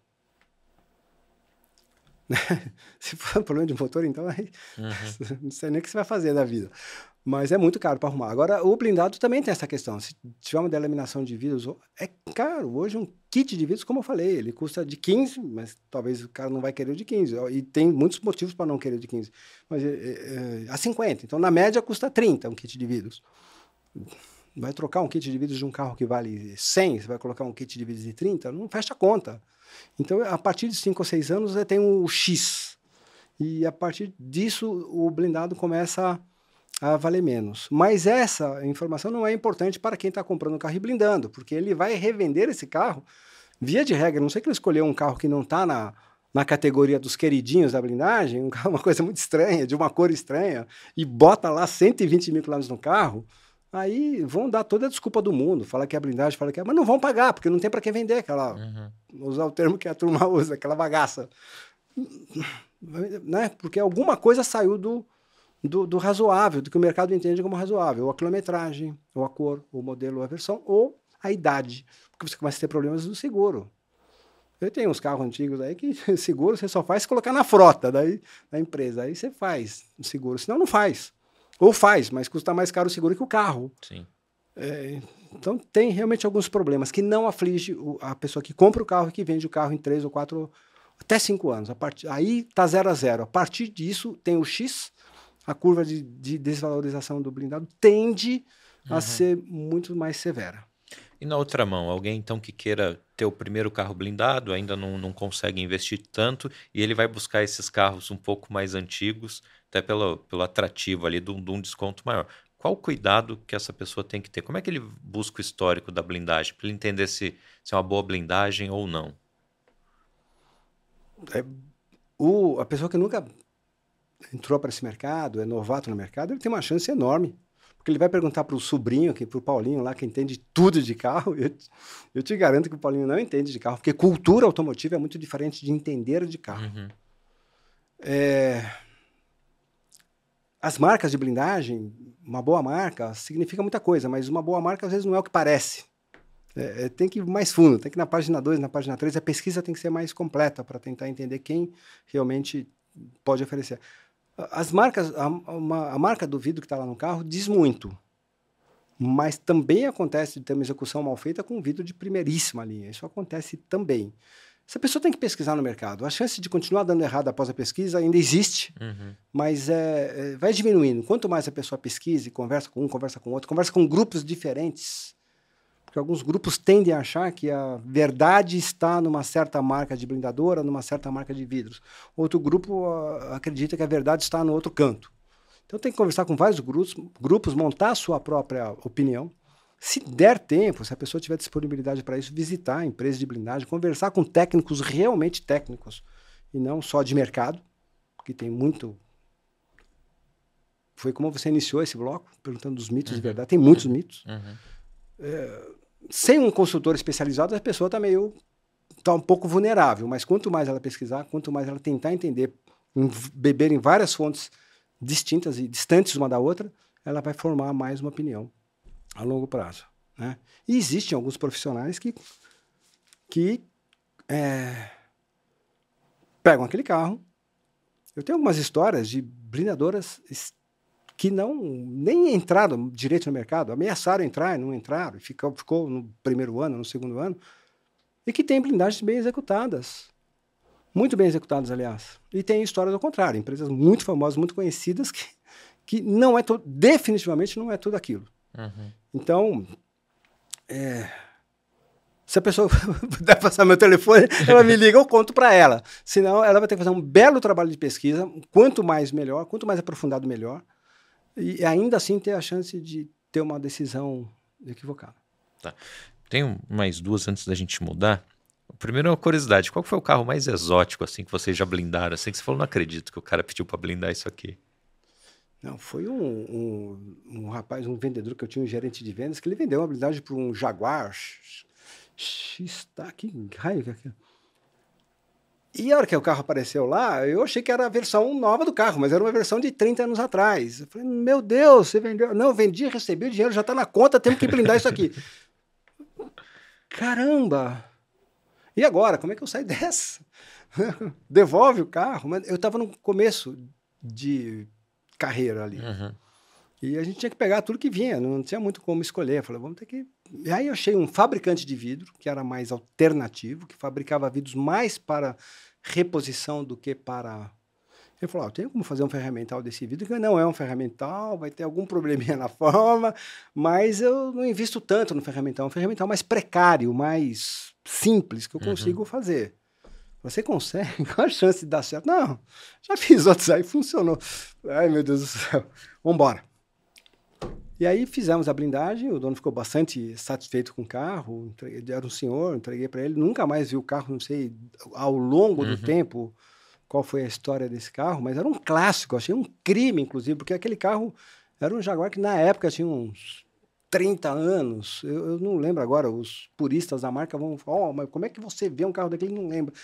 se for problema de motor, então aí uhum. não sei nem o que você vai fazer da vida. Mas é muito caro para arrumar. Agora, o blindado também tem essa questão. Se tiver uma delaminação de vidros, é caro. Hoje, um kit de vidros, como eu falei, ele custa de 15, mas talvez o cara não vai querer o de 15. E tem muitos motivos para não querer o de 15. Mas é, é, é, a 50. Então, na média, custa 30 um kit de vidros. Vai trocar um kit de vidros de um carro que vale 100, você vai colocar um kit de vidros de 30, não fecha a conta. Então, a partir de 5 ou 6 anos, tem o X. E a partir disso, o blindado começa a a valer menos. Mas essa informação não é importante para quem está comprando o carro e blindando, porque ele vai revender esse carro, via de regra, não sei que ele escolheu um carro que não está na, na categoria dos queridinhos da blindagem, um carro, uma coisa muito estranha, de uma cor estranha, e bota lá 120 mil quilômetros no carro, aí vão dar toda a desculpa do mundo, fala que é blindagem, fala que é, mas não vão pagar, porque não tem para quem vender aquela, uhum. usar o termo que a turma usa, aquela bagaça. Né? Porque alguma coisa saiu do, do, do, razoável, do que o mercado entende como razoável, ou a quilometragem, ou a cor, ou o modelo, ou a versão, ou a idade, porque você começa a ter problemas no seguro. Eu tenho uns carros antigos aí que seguro você só faz colocar na frota daí, da empresa, aí você faz o seguro, senão não faz. Ou faz, mas custa mais caro o seguro que o carro. Sim. É, Então tem realmente alguns problemas que não aflige a pessoa que compra o carro e que vende o carro em três ou quatro, até cinco anos. A partir, aí tá zero a zero. A partir disso tem o X, a curva de, de desvalorização do blindado tende uhum. a ser muito mais severa. E na outra mão, alguém então que queira ter o primeiro carro blindado, ainda não, não consegue investir tanto, e ele vai buscar esses carros um pouco mais antigos, até pelo, pelo atrativo ali de, de um desconto maior. Qual o cuidado que essa pessoa tem que ter? Como é que ele busca o histórico da blindagem, para ele entender se, se é uma boa blindagem ou não? É, o, a pessoa que nunca entrou para esse mercado, é novato no mercado, ele tem uma chance enorme porque ele vai perguntar para o sobrinho, para o Paulinho lá, que entende tudo de carro. Eu, eu, te garanto que o Paulinho não entende de carro, porque cultura automotiva é muito diferente de entender de carro. Uhum. É, as marcas de blindagem, uma boa marca, significa muita coisa, mas uma boa marca às vezes não é o que parece. É, é, tem que ir mais fundo, tem que ir na página 2, na página 3, a pesquisa tem que ser mais completa para tentar entender quem realmente pode oferecer. As marcas, a, uma, a marca do vidro que está lá no carro diz muito. Mas também acontece de ter uma execução mal feita com vidro de primeiríssima linha. Isso acontece também. Essa pessoa tem que pesquisar no mercado. A chance de continuar dando errado após a pesquisa ainda existe, uhum. mas é, é, vai diminuindo. Quanto mais a pessoa pesquisa e conversa com um, conversa com outro, conversa com grupos diferentes, porque alguns grupos tendem a achar que a verdade está numa certa marca de blindadora, numa certa marca de vidros. Outro grupo uh, acredita que a verdade está no outro canto. Então tem que conversar com vários grupos, grupos montar a sua própria opinião. Se der tempo, se a pessoa tiver disponibilidade para isso, visitar a empresa de blindagem, conversar com técnicos realmente técnicos e não só de mercado, que tem muito. Foi como você iniciou esse bloco, perguntando dos mitos uhum. de verdade. Tem muitos uhum. mitos. Uhum. É, sem um consultor especializado, a pessoa está meio. está um pouco vulnerável, mas quanto mais ela pesquisar, quanto mais ela tentar entender, beber em várias fontes distintas e distantes uma da outra, ela vai formar mais uma opinião a longo prazo. Né? E existem alguns profissionais que, que é, pegam aquele carro. Eu tenho algumas histórias de blindadoras que não nem entraram direito no mercado, ameaçaram entrar, não entraram, ficou, ficou no primeiro ano, no segundo ano, e que tem blindagens bem executadas. Muito bem executadas, aliás. E tem histórias ao contrário, empresas muito famosas, muito conhecidas, que, que não é definitivamente não é tudo aquilo. Uhum. Então, é, se a pessoa puder passar meu telefone, ela me liga, eu conto para ela. Senão, ela vai ter que fazer um belo trabalho de pesquisa, quanto mais melhor, quanto mais aprofundado melhor, e ainda assim ter a chance de ter uma decisão equivocada. Tá. Tenho mais duas antes da gente mudar. Primeiro, uma curiosidade: qual foi o carro mais exótico assim que vocês já blindaram? Assim que você falou, não acredito que o cara pediu para blindar isso aqui. Não, foi um, um, um, rapaz, um vendedor que eu tinha um gerente de vendas, que ele vendeu uma blindagem para um Jaguar. X, tá, que raio que é aquilo? E a hora que o carro apareceu lá, eu achei que era a versão nova do carro, mas era uma versão de 30 anos atrás. Eu falei, meu Deus, você vendeu. Não, vendi, recebi o dinheiro, já está na conta, temos que blindar isso aqui. Caramba! E agora, como é que eu saio dessa? Devolve o carro. Eu estava no começo de carreira ali. Uhum. E a gente tinha que pegar tudo que vinha, não tinha muito como escolher. Eu falei, vamos ter que. E aí eu achei um fabricante de vidro, que era mais alternativo, que fabricava vidros mais para reposição do que para. Ele falou: ah, tem como fazer um ferramental desse vidro? Que não é um ferramental, vai ter algum probleminha na forma, mas eu não invisto tanto no ferramental. É um ferramental mais precário, mais simples, que eu uhum. consigo fazer. Você consegue? Qual a chance de dar certo? Não, já fiz outros aí, funcionou. Ai, meu Deus do céu. Vamos embora. E aí fizemos a blindagem, o dono ficou bastante satisfeito com o carro, entreguei, era um senhor, entreguei para ele, nunca mais vi o carro, não sei, ao longo uhum. do tempo, qual foi a história desse carro, mas era um clássico, achei um crime, inclusive, porque aquele carro era um Jaguar que na época tinha uns 30 anos, eu, eu não lembro agora, os puristas da marca vão falar, oh, mas como é que você vê um carro daquele? Não lembro.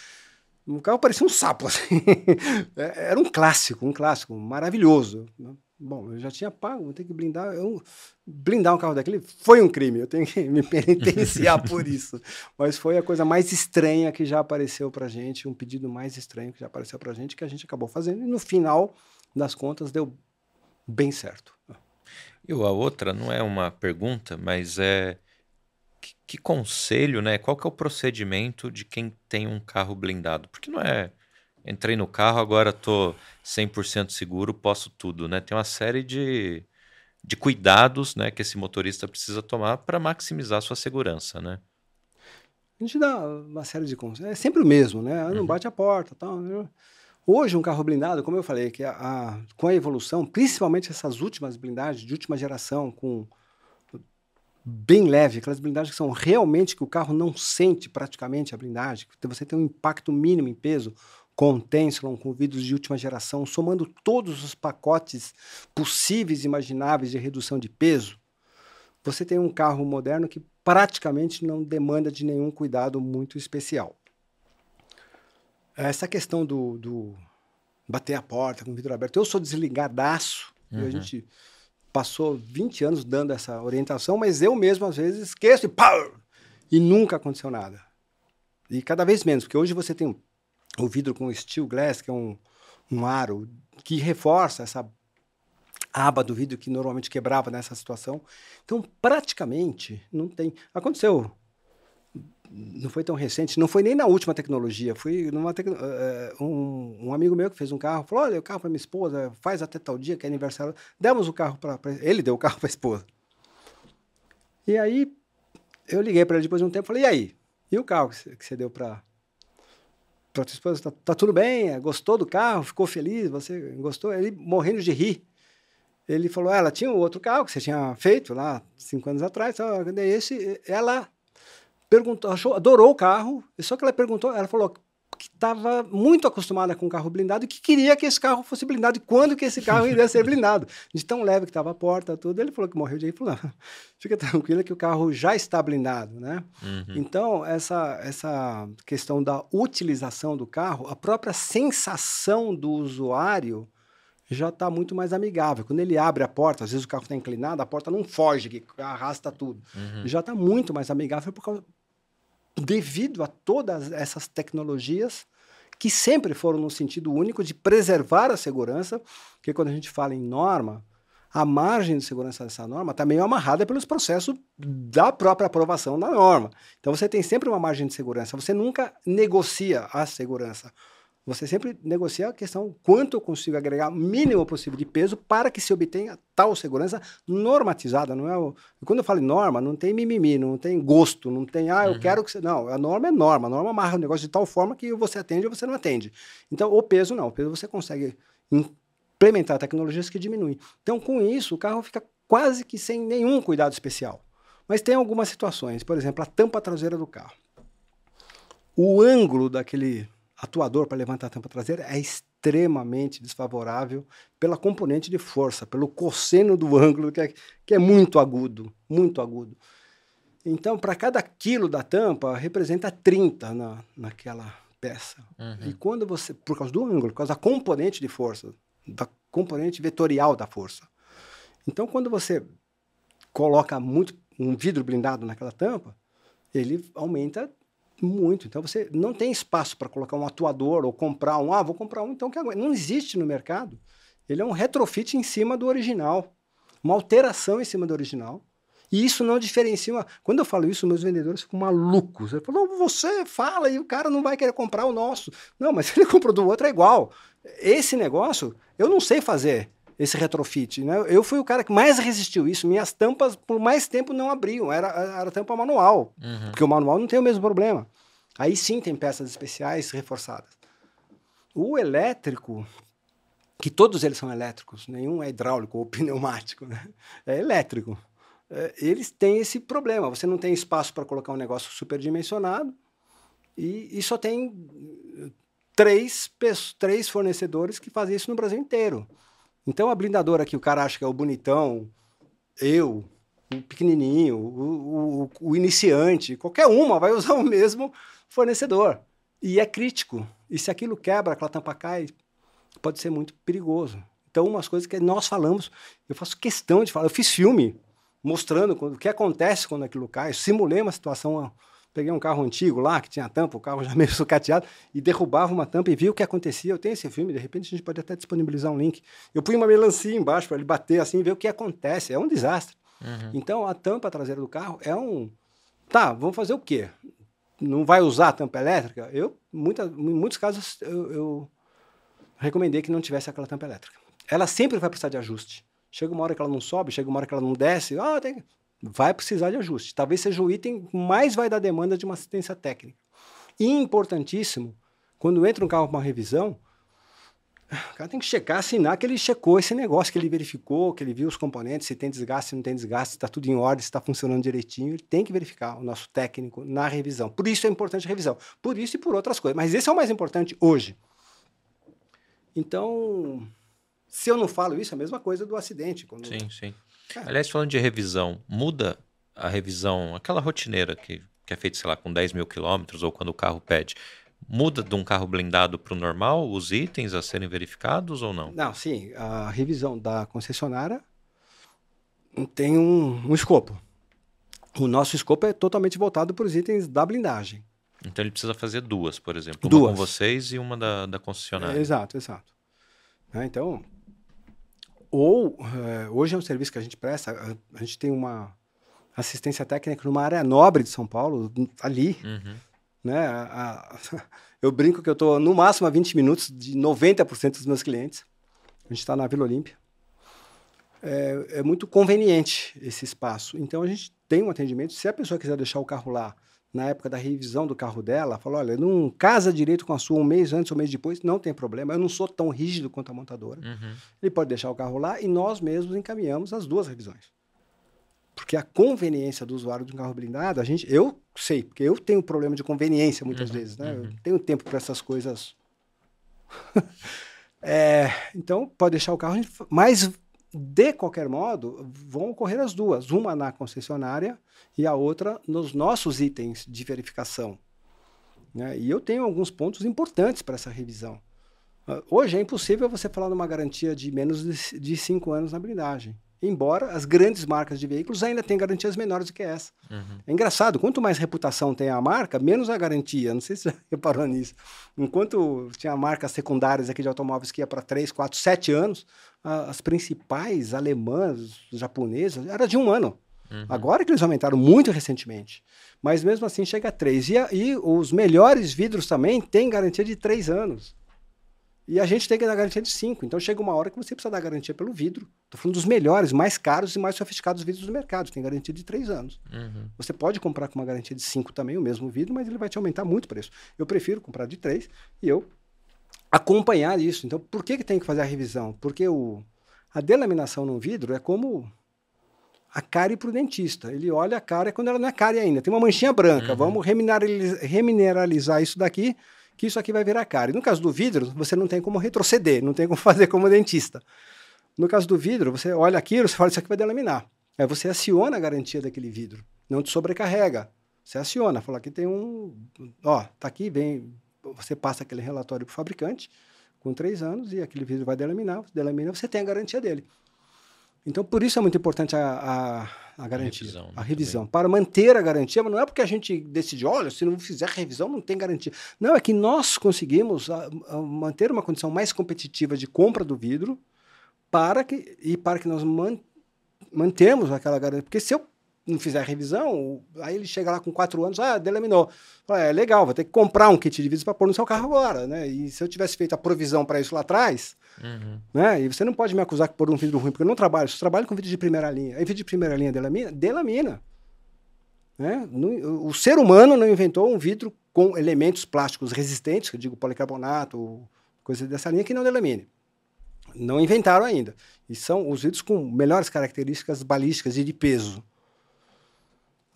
O carro parecia um sapo, assim. É, era um clássico, um clássico, maravilhoso. Bom, eu já tinha pago, vou ter que blindar. Eu, blindar um carro daquele foi um crime, eu tenho que me penitenciar por isso. Mas foi a coisa mais estranha que já apareceu pra gente, um pedido mais estranho que já apareceu pra gente, que a gente acabou fazendo. E no final das contas deu bem certo. E a outra não é uma pergunta, mas é que, que, conselho, né? Qual que é o procedimento de quem tem um carro blindado? Porque não é entrei no carro, agora tô 100% seguro, posso tudo, né? Tem uma série de, de cuidados, né, que esse motorista precisa tomar para maximizar sua segurança, né? A gente dá uma série de conselhos. É sempre o mesmo, né? Ah, não uhum. bate a porta, tal. Né? Hoje, um carro blindado, como eu falei, que a, a, com a evolução, principalmente essas últimas blindagens de última geração, com bem leve, aquelas blindagens que são realmente que o carro não sente praticamente a blindagem, que você tem um impacto mínimo em peso, com Tensilon, com vidros de última geração, somando todos os pacotes possíveis e imagináveis de redução de peso, você tem um carro moderno que praticamente não demanda de nenhum cuidado muito especial. Essa questão do, do bater a porta com o vidro aberto, eu sou desligadaço, uhum. a gente passou 20 anos dando essa orientação, mas eu mesmo às vezes esqueço e pau! E nunca aconteceu nada. E cada vez menos, porque hoje você tem o vidro com steel glass, que é um, um aro que reforça essa aba do vidro que normalmente quebrava nessa situação. Então, praticamente, não tem. Aconteceu. Não foi tão recente, não foi nem na última tecnologia. Foi numa tec... uh, um, um, amigo meu que fez um carro, falou: Olha, o carro para minha esposa, faz até tal dia que é aniversário. Demos o carro para. Ele deu o carro para a esposa. E aí, eu liguei para ele depois de um tempo falei: E aí? E o carro que você deu para tua esposa, tá, tá, tudo bem? É, gostou do carro? Ficou feliz? Você gostou? Ele morrendo de rir. Ele falou, ah, ela tinha um outro carro que você tinha feito lá cinco anos atrás, esse? Ela perguntou, achou, adorou o carro, só que ela perguntou, ela falou, estava muito acostumada com carro blindado e que queria que esse carro fosse blindado e quando que esse carro iria ser blindado. De tão leve que estava a porta, tudo. Ele falou que morreu de aí. Falou, fica tranquila que o carro já está blindado, né? Uhum. Então, essa, essa questão da utilização do carro, a própria sensação do usuário já está muito mais amigável. Quando ele abre a porta, às vezes o carro está inclinado, a porta não foge, que arrasta tudo. Uhum. Já está muito mais amigável por causa, devido a todas essas tecnologias que sempre foram no sentido único de preservar a segurança, porque quando a gente fala em norma, a margem de segurança dessa norma está meio amarrada pelos processos da própria aprovação da norma. Então você tem sempre uma margem de segurança, você nunca negocia a segurança. Você sempre negocia a questão quanto eu consigo agregar o mínimo possível de peso para que se obtenha tal segurança normatizada. Não é o... Quando eu falo norma, não tem mimimi, não tem gosto, não tem, ah, eu uhum. quero que você. Não, a norma é norma. A norma amarra o negócio de tal forma que você atende ou você não atende. Então, o peso não. O peso você consegue implementar tecnologias que diminuem. Então, com isso, o carro fica quase que sem nenhum cuidado especial. Mas tem algumas situações, por exemplo, a tampa traseira do carro. O ângulo daquele atuador para levantar a tampa traseira é extremamente desfavorável pela componente de força, pelo cosseno do ângulo, que é, que é muito agudo, muito agudo. Então, para cada quilo da tampa, representa 30 na, naquela peça. Uhum. E quando você, por causa do ângulo, por causa da componente de força, da componente vetorial da força. Então, quando você coloca muito um vidro blindado naquela tampa, ele aumenta muito. Então você não tem espaço para colocar um atuador ou comprar um. Ah, vou comprar um então que aguenta. Não existe no mercado. Ele é um retrofit em cima do original, uma alteração em cima do original. E isso não diferencia. Uma... Quando eu falo isso, meus vendedores ficam malucos. Ele falou, você fala e o cara não vai querer comprar o nosso. Não, mas ele comprou do outro é igual. Esse negócio eu não sei fazer esse retrofit. Né? Eu fui o cara que mais resistiu isso. Minhas tampas, por mais tempo, não abriam. Era, era tampa manual. Uhum. Porque o manual não tem o mesmo problema. Aí sim tem peças especiais reforçadas. O elétrico, que todos eles são elétricos, nenhum é hidráulico ou pneumático, né? é elétrico. É, eles têm esse problema. Você não tem espaço para colocar um negócio superdimensionado e, e só tem três, três fornecedores que fazem isso no Brasil inteiro. Então a blindadora que o cara acha que é o bonitão, eu, o pequenininho, o, o, o iniciante, qualquer uma vai usar o mesmo fornecedor. E é crítico. E se aquilo quebra, aquela tampa cai, pode ser muito perigoso. Então, umas coisas que nós falamos, eu faço questão de falar. Eu fiz filme mostrando o que acontece quando aquilo cai. Simulei uma situação Peguei um carro antigo lá, que tinha tampa, o carro já meio sucateado, e derrubava uma tampa e via o que acontecia. Eu tenho esse filme, de repente a gente pode até disponibilizar um link. Eu pus uma melancia embaixo para ele bater assim e ver o que acontece. É um desastre. Uhum. Então, a tampa traseira do carro é um, Tá, vamos fazer o quê? Não vai usar a tampa elétrica? Eu, muita, em muitos casos, eu, eu recomendei que não tivesse aquela tampa elétrica. Ela sempre vai precisar de ajuste. Chega uma hora que ela não sobe, chega uma hora que ela não desce, ah, tem... vai precisar de ajuste. Talvez seja o item que mais vai dar demanda de uma assistência técnica. E importantíssimo, quando entra um carro para uma revisão, o cara tem que checar, assinar que ele checou esse negócio, que ele verificou, que ele viu os componentes, se tem desgaste, se não tem desgaste, se está tudo em ordem, se está funcionando direitinho. Ele tem que verificar o nosso técnico na revisão. Por isso é importante a revisão. Por isso e por outras coisas. Mas esse é o mais importante hoje. Então, se eu não falo isso, é a mesma coisa do acidente. Quando... Sim, sim. É. Aliás, falando de revisão, muda a revisão, aquela rotineira que, que é feita, sei lá, com 10 mil quilômetros ou quando o carro pede muda de um carro blindado para o normal os itens a serem verificados ou não? Não, sim. A revisão da concessionária tem um, um escopo. O nosso escopo é totalmente voltado para os itens da blindagem. Então ele precisa fazer duas, por exemplo. Duas. Uma com vocês e uma da, da concessionária. É, exato, exato. É, então, ou é, hoje é um serviço que a gente presta, a, a, gente tem uma assistência técnica numa área nobre de São Paulo, ali. Uhum né? A, a, eu brinco que eu estou no máximo a 20 minutos de 90% dos meus clientes. A gente está na Vila Olímpia. É, é, muito conveniente esse espaço. Então a gente tem um atendimento. Se a pessoa quiser deixar o carro lá na época da revisão do carro dela, fala: olha, não casa direito com a sua um mês antes ou um mês depois, não tem problema. Eu não sou tão rígido quanto a montadora. Uhum. Ele pode deixar o carro lá e nós mesmos encaminhamos as duas revisões. Porque a conveniência do usuário de um carro blindado, a gente, eu sei, porque eu tenho problema de conveniência muitas uhum, vezes, né? Uhum. Eu tenho tempo para essas coisas. é, então, pode deixar o carro, mas de qualquer modo, vão ocorrer as duas, uma na concessionária e a outra nos nossos itens de verificação. Né? E eu tenho alguns pontos importantes para essa revisão. Uh, hoje é impossível você falar numa garantia de menos de cinco anos na blindagem. Embora as grandes marcas de veículos ainda tenham garantias menores do que essa. Uhum. É engraçado, quanto mais reputação tem a marca, menos a garantia. Não sei se você reparou nisso. Enquanto tinha marcas secundárias aqui de automóveis que ia para 3, 4, 7 anos, as principais alemãs, japonesas, era de um ano. Uhum. Agora que eles aumentaram muito recentemente. Mas mesmo assim chega a 3. E, e os melhores vidros também têm garantia de 3 anos. E a gente tem que dar garantia de 5. Então chega uma hora que você precisa dar garantia pelo vidro. Estou falando dos melhores, mais caros e mais sofisticados vidros do mercado. Tem garantia de 3 anos. Uhum. Você pode comprar com uma garantia de 5 também, o mesmo vidro, mas ele vai te aumentar muito o preço. Eu prefiro comprar de 3 e eu acompanhar isso. Então, por que, que tem que fazer a revisão? Porque o, a delaminação no vidro é como a cárie para o dentista. Ele olha a cárie quando ela não é cárie ainda. Tem uma manchinha branca. Uhum. Vamos remineralizar, remineralizar isso daqui que isso aqui vai virar cárie. No caso do vidro, você não tem como retroceder, não tem como fazer como dentista. No caso do vidro, você olha aquilo, você fala, isso aqui vai delaminar. Aí você aciona a garantia daquele vidro, não te sobrecarrega. Você aciona, fala, aqui tem um... Ó, tá aqui, vem... Você passa aquele relatório para o fabricante, com três anos, e aquele vidro vai delaminar, delamina, você tem a garantia dele. Então, por isso é muito importante a, a, a garantia, a revisão, a revisão para manter a garantia, mas não é porque a gente decide, olha, se não fizer revisão, não tem garantia. Não, é que nós conseguimos a, manter uma condição mais competitiva de compra do vidro para que, e para que nós man, mantemos aquela garantia. Porque se eu não fizer revisão, aí ele chega lá com quatro anos, ah, delaminou. É legal, vou ter que comprar um kit de vidros para pôr no seu carro agora, né? E se eu tivesse feito a provisão para isso lá atrás, uhum. né? E você não pode me acusar que pôr um vidro ruim, porque eu não trabalho, eu trabalho com vidro de primeira linha. Aí vidro de primeira linha delamina, delamina. Né? O ser humano não inventou um vidro com elementos plásticos resistentes, que eu digo policarbonato, coisa dessa linha, que não delamine. Não inventaram ainda. E são os vidros com melhores características balísticas e de peso.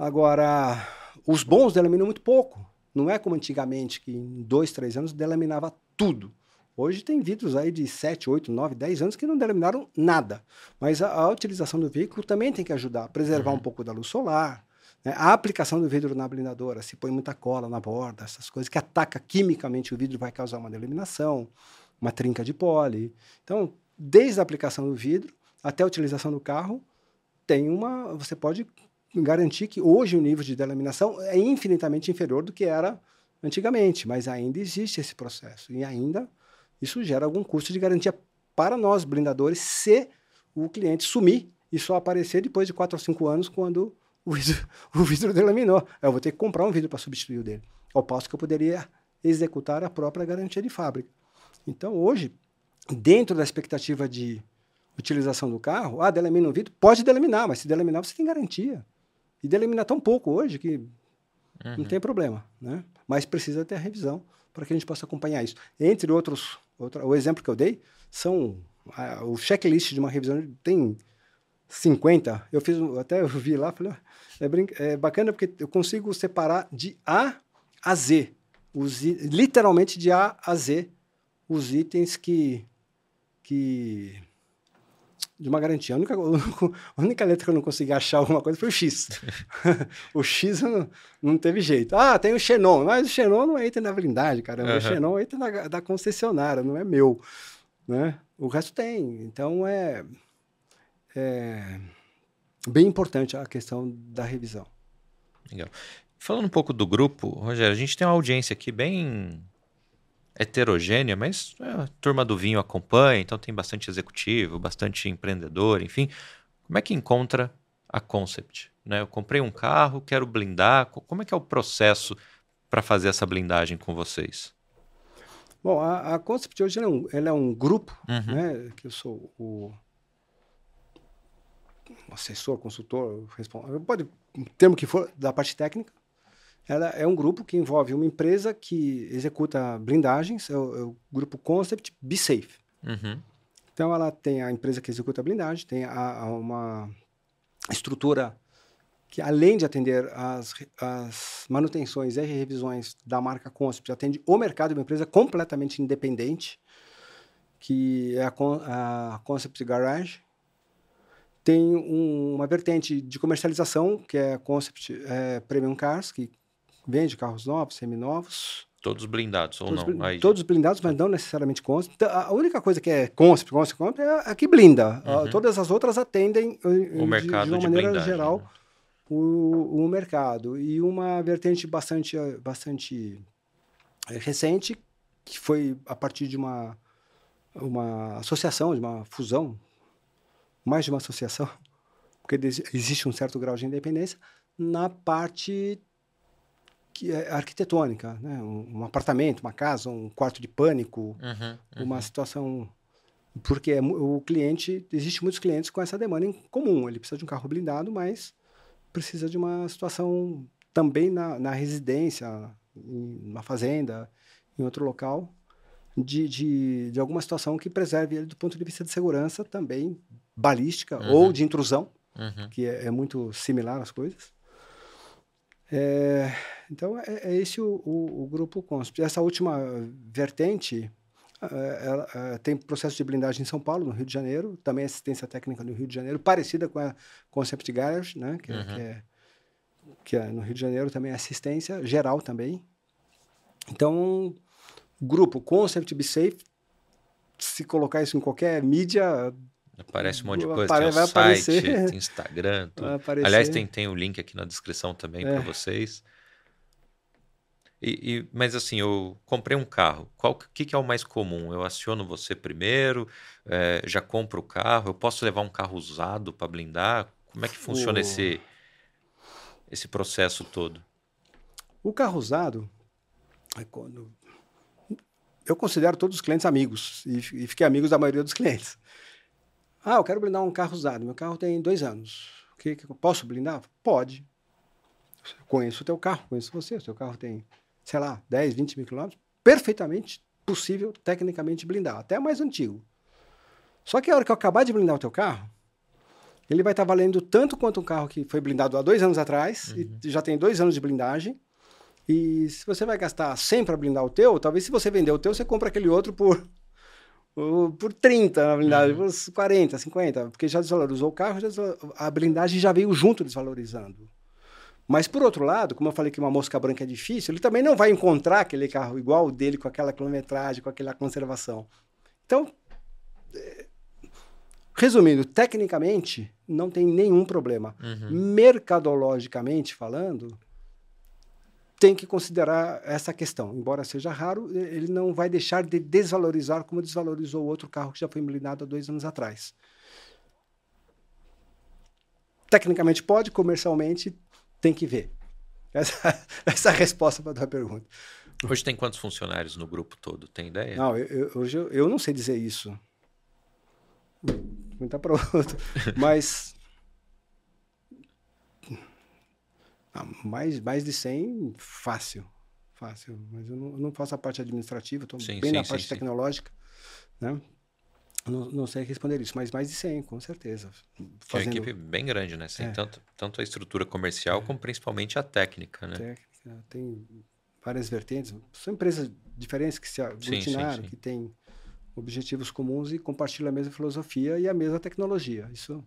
Agora, os bons delaminam muito pouco. Não é como antigamente, que em dois, três anos delaminava tudo. Hoje tem vidros aí de 7, 8, 9, 10 anos que não delaminaram nada. Mas a, a utilização do veículo também tem que ajudar a preservar uhum. um pouco da luz solar. Né? A aplicação do vidro na blindadora, se põe muita cola na borda, essas coisas que ataca quimicamente o vidro vai causar uma delaminação, uma trinca de pole. Então, desde a aplicação do vidro até a utilização do carro, tem uma. Você pode garantir que hoje o nível de delaminação é infinitamente inferior do que era antigamente, mas ainda existe esse processo e ainda isso gera algum custo de garantia para nós blindadores se o cliente sumir e só aparecer depois de 4 ou 5 anos quando o vidro, o vidro delaminou. Eu vou ter que comprar um vidro para substituir o dele. Ao passo que eu poderia executar a própria garantia de fábrica. Então, hoje, dentro da expectativa de utilização do carro, ah, delamina o vidro, pode delaminar, mas se delaminar você tem garantia. E delamina tão pouco hoje que uhum. não tem problema, né? Mas precisa ter a revisão para que a gente possa acompanhar isso. Entre outros, outro, o exemplo que eu dei são a, o checklist de uma revisão tem 50. Eu fiz, até eu vi lá, falei, é, é bacana porque eu consigo separar de A a Z, os, literalmente de A a Z, os itens que, que de uma garantia. A única, a única letra que eu não consegui achar alguma coisa foi o X. o X não, não teve jeito. Ah, tem o Xenon, mas o Xenon não entra na blindagem, caramba. Uhum. O Xenon entra na, da concessionária, não é meu. Né? O resto tem. Então é, é bem importante a questão da revisão. Legal. Falando um pouco do grupo, Rogério, a gente tem uma audiência aqui bem heterogênea, mas é, a turma do vinho acompanha, então tem bastante executivo, bastante empreendedor, enfim. Como é que encontra a Concept? Né? Eu comprei um carro, quero blindar. Como é que é o processo para fazer essa blindagem com vocês? Bom, a, a Concept hoje é um, ela é um grupo, uhum. né, que eu sou o assessor, consultor, responsável, pode, termo que for, da parte técnica, ela é um grupo que envolve uma empresa que executa blindagens, é o, é o grupo Concept Be Safe. Uhum. Então, ela tem a empresa que executa blindagem, tem a, a uma estrutura que, além de atender as, as manutenções e revisões da marca Concept, atende o mercado, de uma empresa completamente independente, que é a, a Concept Garage. Tem um, uma vertente de comercialização, que é a Concept é, Premium Cars, que vende carros novos, seminovos. Todos blindados ou todos não? Aí... Todos blindados, mas não necessariamente concept. Então, a única coisa que é concept, concept, concept é a que blinda. Uhum. todas as outras atendem o mercado de, de uma de maneira geral né? o, o mercado. E uma vertente bastante, bastante eh, recente, que foi a partir de uma, uma associação, de uma fusão, mais de uma associação, porque existe um certo grau de independência, na parte que é arquitetônica, né? Um, um, apartamento, uma casa, um quarto de pânico, uhum, uhum. uma situação porque é, o cliente existe muitos clientes com essa demanda em comum. Ele precisa de um carro blindado, mas precisa de uma situação também na, na residência, em uma fazenda, em outro local, de, de, de, alguma situação que preserve ele do ponto de vista de segurança também balística uhum. ou de intrusão, uhum. que é, é muito similar às coisas. É, então, é, é esse o, o, o, grupo CONSP. Essa última vertente é, tem processo de blindagem em São Paulo, no Rio de Janeiro, também assistência técnica no Rio de Janeiro, parecida com a Concept Garage, né, que, uhum. que, é, que é no Rio de Janeiro também é assistência geral também. Então, grupo Concept Be Safe, se colocar isso em qualquer mídia, Aparece um monte de coisa, Apare, tem o site, aparecer. tem Instagram. Aliás, tem, tem o link aqui na descrição também é. para vocês. E, e, mas assim, eu comprei um carro. Qual que, que é o mais comum? Eu aciono você primeiro, é, já compro o carro. Eu posso levar um carro usado para blindar? Como é que funciona o... esse esse processo todo? O carro usado é eu considero todos os clientes amigos e, e fiquei amigos da maioria dos clientes. Ah, eu quero blindar um carro usado. Meu carro tem dois anos. O que, que eu posso blindar? Pode. Conheço o teu carro, conheço você. O teu carro tem, sei lá, 10, 20 mil quilômetros. Perfeitamente possível, tecnicamente, blindar. Até mais antigo. Só que a hora que eu acabar de blindar o teu carro, ele vai estar valendo tanto quanto um carro que foi blindado há dois anos atrás uhum. e já tem dois anos de blindagem. E se você vai gastar 100 para blindar o teu, talvez se você vender o teu, você compra aquele outro por por 30 na blindagem, uhum. por 40, 50, porque já desvalorizou o carro, a blindagem já veio junto desvalorizando. Mas, por outro lado, como eu falei que uma mosca branca é difícil, ele também não vai encontrar aquele carro igual o dele, com aquela quilometragem, com aquela conservação. Então, é, resumindo, tecnicamente, não tem nenhum problema. Uhum. Mercadologicamente falando, tem que considerar essa questão. Embora seja raro, ele não vai deixar de desvalorizar como desvalorizou o outro carro que já foi blindado há dois anos atrás. tecnicamente pode, comercialmente tem que ver. Essa, essa é a resposta para a tua pergunta. Hoje tem quantos funcionários no grupo todo? Tem ideia? Não, eu, eu, hoje eu, eu não sei dizer isso. Muita para outro. Mas. Ah, mais, mais de 100, fácil. Fácil. Mas eu não, eu não faço a parte administrativa, estou bem sim, na parte sim, tecnológica. Né? Não, não, sei responder isso, mas mais de 100, com certeza. Fazendo... É uma equipe bem grande, né? Tem é. tanto, tanto a estrutura comercial é. como principalmente a técnica, né? Técnica, tem várias vertentes. São empresas diferentes que se aglutinaram, que têm objetivos comuns e compartilham a mesma filosofia e a mesma tecnologia. Isso,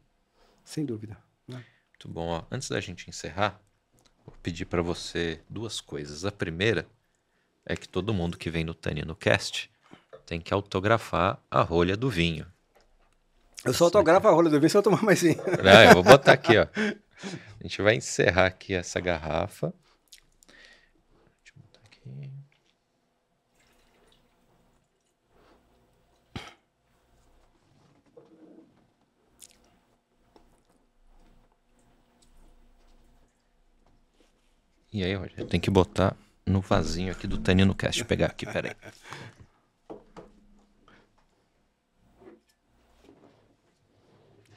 sem dúvida. Né? Muito bom. Ó, antes da gente encerrar, vou pedir para você duas coisas. A primeira é que todo mundo que vem no Tanino Cast tem que autografar a rolha do vinho. Eu só autografo a rolha do vinho se eu tomar mais vinho. Não, eu vou botar aqui, ó. A gente vai encerrar aqui essa garrafa. Deixa eu botar aqui. E aí, Rogério, tem que botar no vasinho aqui do Tanino Cast. Pegar aqui, peraí.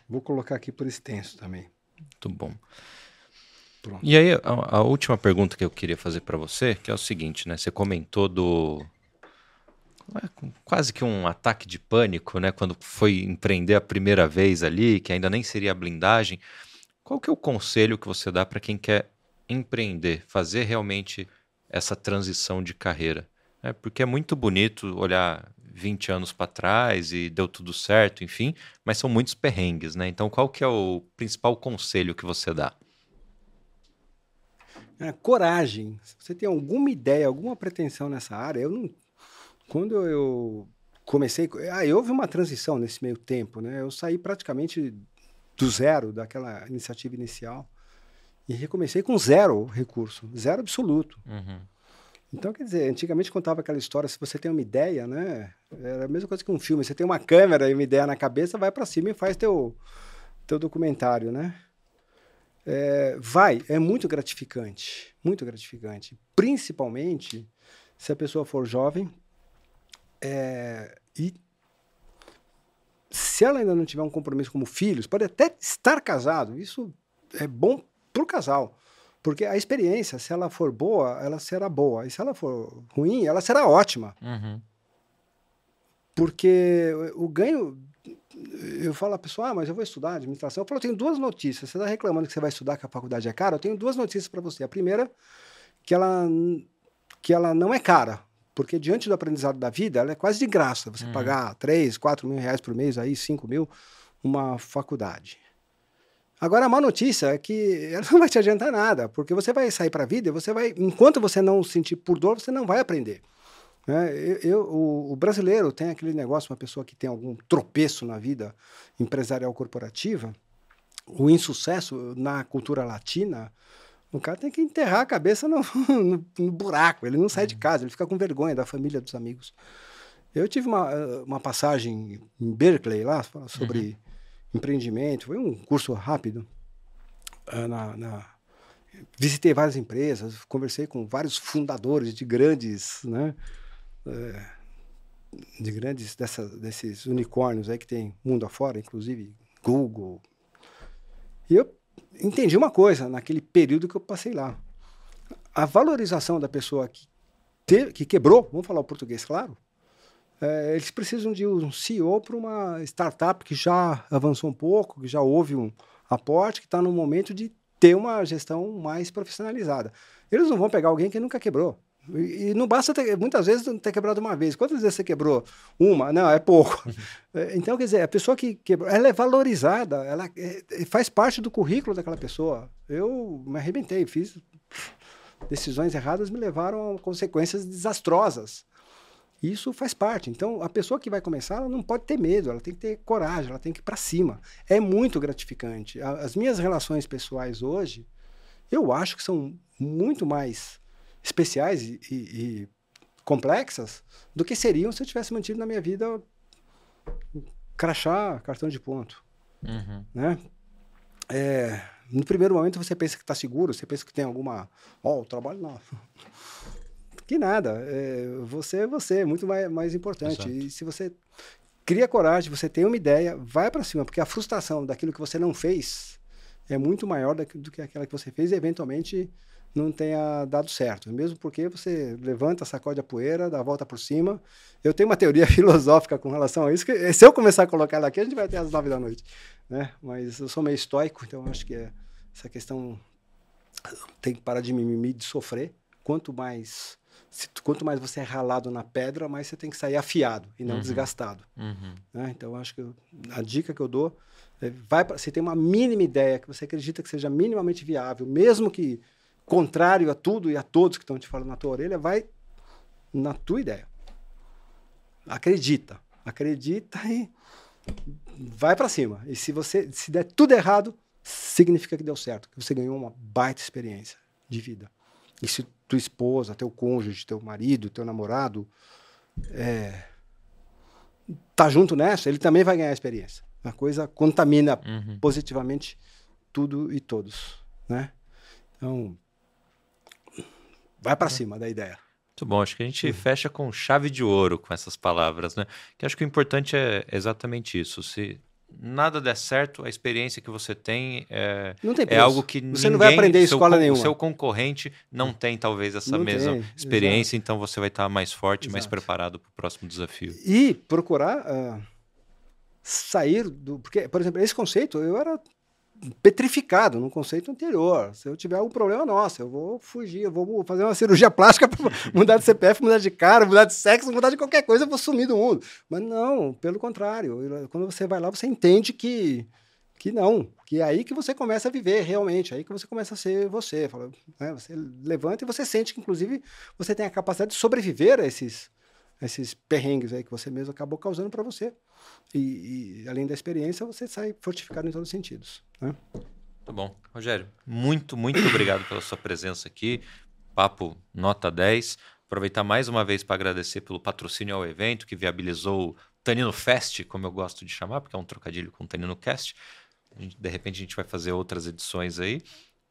Vou colocar aqui por extenso também. Muito bom. Pronto. E aí, a, a, última pergunta que eu queria fazer para você, que é o seguinte, né? Você comentou do é, quase que um ataque de pânico, né? Quando foi empreender a primeira vez ali, que ainda nem seria a blindagem. Qual que é o conselho que você dá para quem quer empreender, fazer realmente essa transição de carreira? É, porque é muito bonito olhar 20 anos para trás e deu tudo certo, enfim, mas são muitos perrengues, né? Então, qual que é o principal conselho que você dá? É, coragem. Se você tem alguma ideia, alguma pretensão nessa área, eu não. Quando eu comecei. Ah, houve uma transição nesse meio tempo, né? Eu saí praticamente do zero daquela iniciativa inicial e recomecei com zero recurso, zero absoluto. Uhum. Então, quer dizer, antigamente contava aquela história, se você tem uma ideia, né? Era a mesma coisa que um filme. Você tem uma câmera e uma ideia na cabeça, vai para cima e faz teu, teu documentário, né? É, vai, é muito gratificante, muito gratificante. Principalmente se a pessoa for jovem é, e se ela ainda não tiver um compromisso como filhos, pode até estar casado, isso é bom para o casal. Porque a experiência, se ela for boa, ela será boa. E se ela for ruim, ela será ótima. Uhum. Porque o ganho. Eu falo a pessoa, ah, mas eu vou estudar administração. Eu falo, eu tenho duas notícias. Você está reclamando que você vai estudar que a faculdade é cara? Eu tenho duas notícias para você. A primeira, que ela, que ela não é cara. Porque diante do aprendizado da vida, ela é quase de graça. Você uhum. pagar 3, 4 mil reais por mês, aí 5 mil, uma faculdade. Agora, a má notícia é que ela não vai te adiantar nada, porque você vai sair para a vida e você vai, enquanto você não sentir por dor, você não vai aprender. Né? Eu, eu o, o, brasileiro tem aquele negócio, uma pessoa que tem algum tropeço na vida empresarial corporativa, o insucesso na cultura latina, o cara tem que enterrar a cabeça no, no, no buraco, ele não sai de uhum. casa, ele fica com vergonha da família, dos amigos. Eu tive uma, uma passagem em Berkeley lá, sobre... Uhum empreendimento. Foi um curso rápido. Uh, na, na, visitei várias empresas, conversei com vários fundadores de grandes, né, uh, de grandes dessa, desses unicórnios aí que tem mundo afora, inclusive Google. E eu entendi uma coisa naquele período que eu passei lá. A valorização da pessoa que, que quebrou, vamos falar o português, claro, é, eles precisam de um CEO para uma startup que já avançou um pouco, que já houve um aporte, que está no momento de ter uma gestão mais profissionalizada. Eles não vão pegar alguém que nunca quebrou. E, e não basta ter, muitas vezes ter quebrado uma vez. Quantas vezes você quebrou? Uma? Não, é pouco. É, então, quer dizer, a pessoa que quebrou, ela é valorizada, ela é, é, faz parte do currículo daquela pessoa. Eu me arrebentei, fiz decisões erradas, me levaram a consequências desastrosas. Isso faz parte. Então, a pessoa que vai começar, ela não pode ter medo, ela tem que ter coragem, ela tem que ir para cima. É muito gratificante. As minhas relações pessoais hoje, eu acho que são muito mais especiais e, e, e complexas do que seriam se eu tivesse mantido na minha vida crachá, cartão de ponto. Uhum. Né? É, No primeiro momento você pensa que está seguro, você pensa que tem alguma. Ó, oh, o trabalho não. que nada. É, você é você, é muito mais, mais importante. Exato. E se você cria coragem, você tem uma ideia, vai para cima, porque a frustração daquilo que você não fez é muito maior do que aquela que você fez e eventualmente não tenha dado certo. Mesmo porque você levanta, sacode a poeira, dá a volta por cima. Eu tenho uma teoria filosófica com relação a isso, que se eu começar a colocar ela aqui, a gente vai até às nove da noite. Né? Mas eu sou meio estoico, então acho que é, essa questão tem que parar de mimimi, de sofrer. Quanto mais se, quanto mais você é ralado na pedra, mais você tem que sair afiado e não uhum. desgastado. Uhum. Né? Então, acho que eu, a dica que eu dou é, vai pra, você tem uma mínima ideia que você acredita que seja minimamente viável, mesmo que contrário a tudo e a todos que estão te falando na tua orelha, vai na tua ideia. Acredita, acredita e vai para cima. E se você se der tudo errado, significa que deu certo, que você ganhou uma baita experiência de vida. E se tua esposa, teu cônjuge, teu marido, teu namorado é, tá junto nessa, ele também vai ganhar experiência. A coisa contamina uhum. positivamente tudo e todos, né? Então, vai para cima da ideia. Muito bom, acho que a gente uhum. fecha com chave de ouro com essas palavras, né? Que acho que o importante é exatamente isso. Se nada der certo, a experiência que você tem é, tem é algo que você ninguém, não vai aprender em escola seu, nenhuma. O seu concorrente não tem talvez essa não mesma tem, experiência, exato. então você vai estar mais forte, exato. mais preparado para o próximo desafio. E procurar uh, sair do, porque por exemplo esse conceito eu era petrificado no conceito anterior. Se eu tiver algum problema, nossa, eu vou fugir, eu vou fazer uma cirurgia plástica para mudar de CPF, mudar de cara, mudar de sexo, mudar de qualquer coisa, eu vou sumir do mundo. Mas não, pelo contrário. Quando você vai lá, você entende que que não, que é aí que você começa a viver realmente, aí que você começa a ser você. Fala, né? Você levanta e você sente que, inclusive, você tem a capacidade de sobreviver a esses, esses perrengues aí que você mesmo acabou causando para você. E, e, além da experiência, você sai fortificado em todos os sentidos. Né? Tá bom. Rogério, muito, muito obrigado pela sua presença aqui. Papo nota 10. Aproveitar mais uma vez para agradecer pelo patrocínio ao evento que viabilizou o Tanino Fest, como eu gosto de chamar, porque é um trocadilho com o Tanino Cast. De repente a gente vai fazer outras edições aí.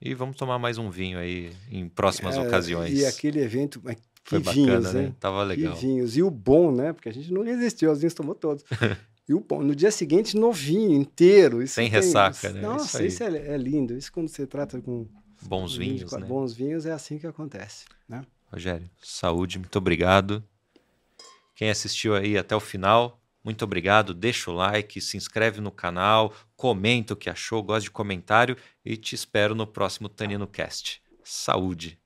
E vamos tomar mais um vinho aí em próximas é, ocasiões. E aquele evento, foi que bacana, vinhos, né? Tava legal. Que vinhos. E o bom, né? Porque a gente não resistiu, os vinhos tomou todos. e o bom, no dia seguinte, novinho, inteiro. Isso Sem tem, ressaca, né? Nossa, isso, isso é, é, lindo. Isso quando você trata com... Bons vinhos, né? Bons vinhos, é assim que acontece, né? Rogério, saúde, muito obrigado. Quem assistiu aí até o final, muito obrigado. Deixa o like, se inscreve no canal, comenta o que achou, gosta de comentário e te espero no próximo Tanino Cast. Saúde!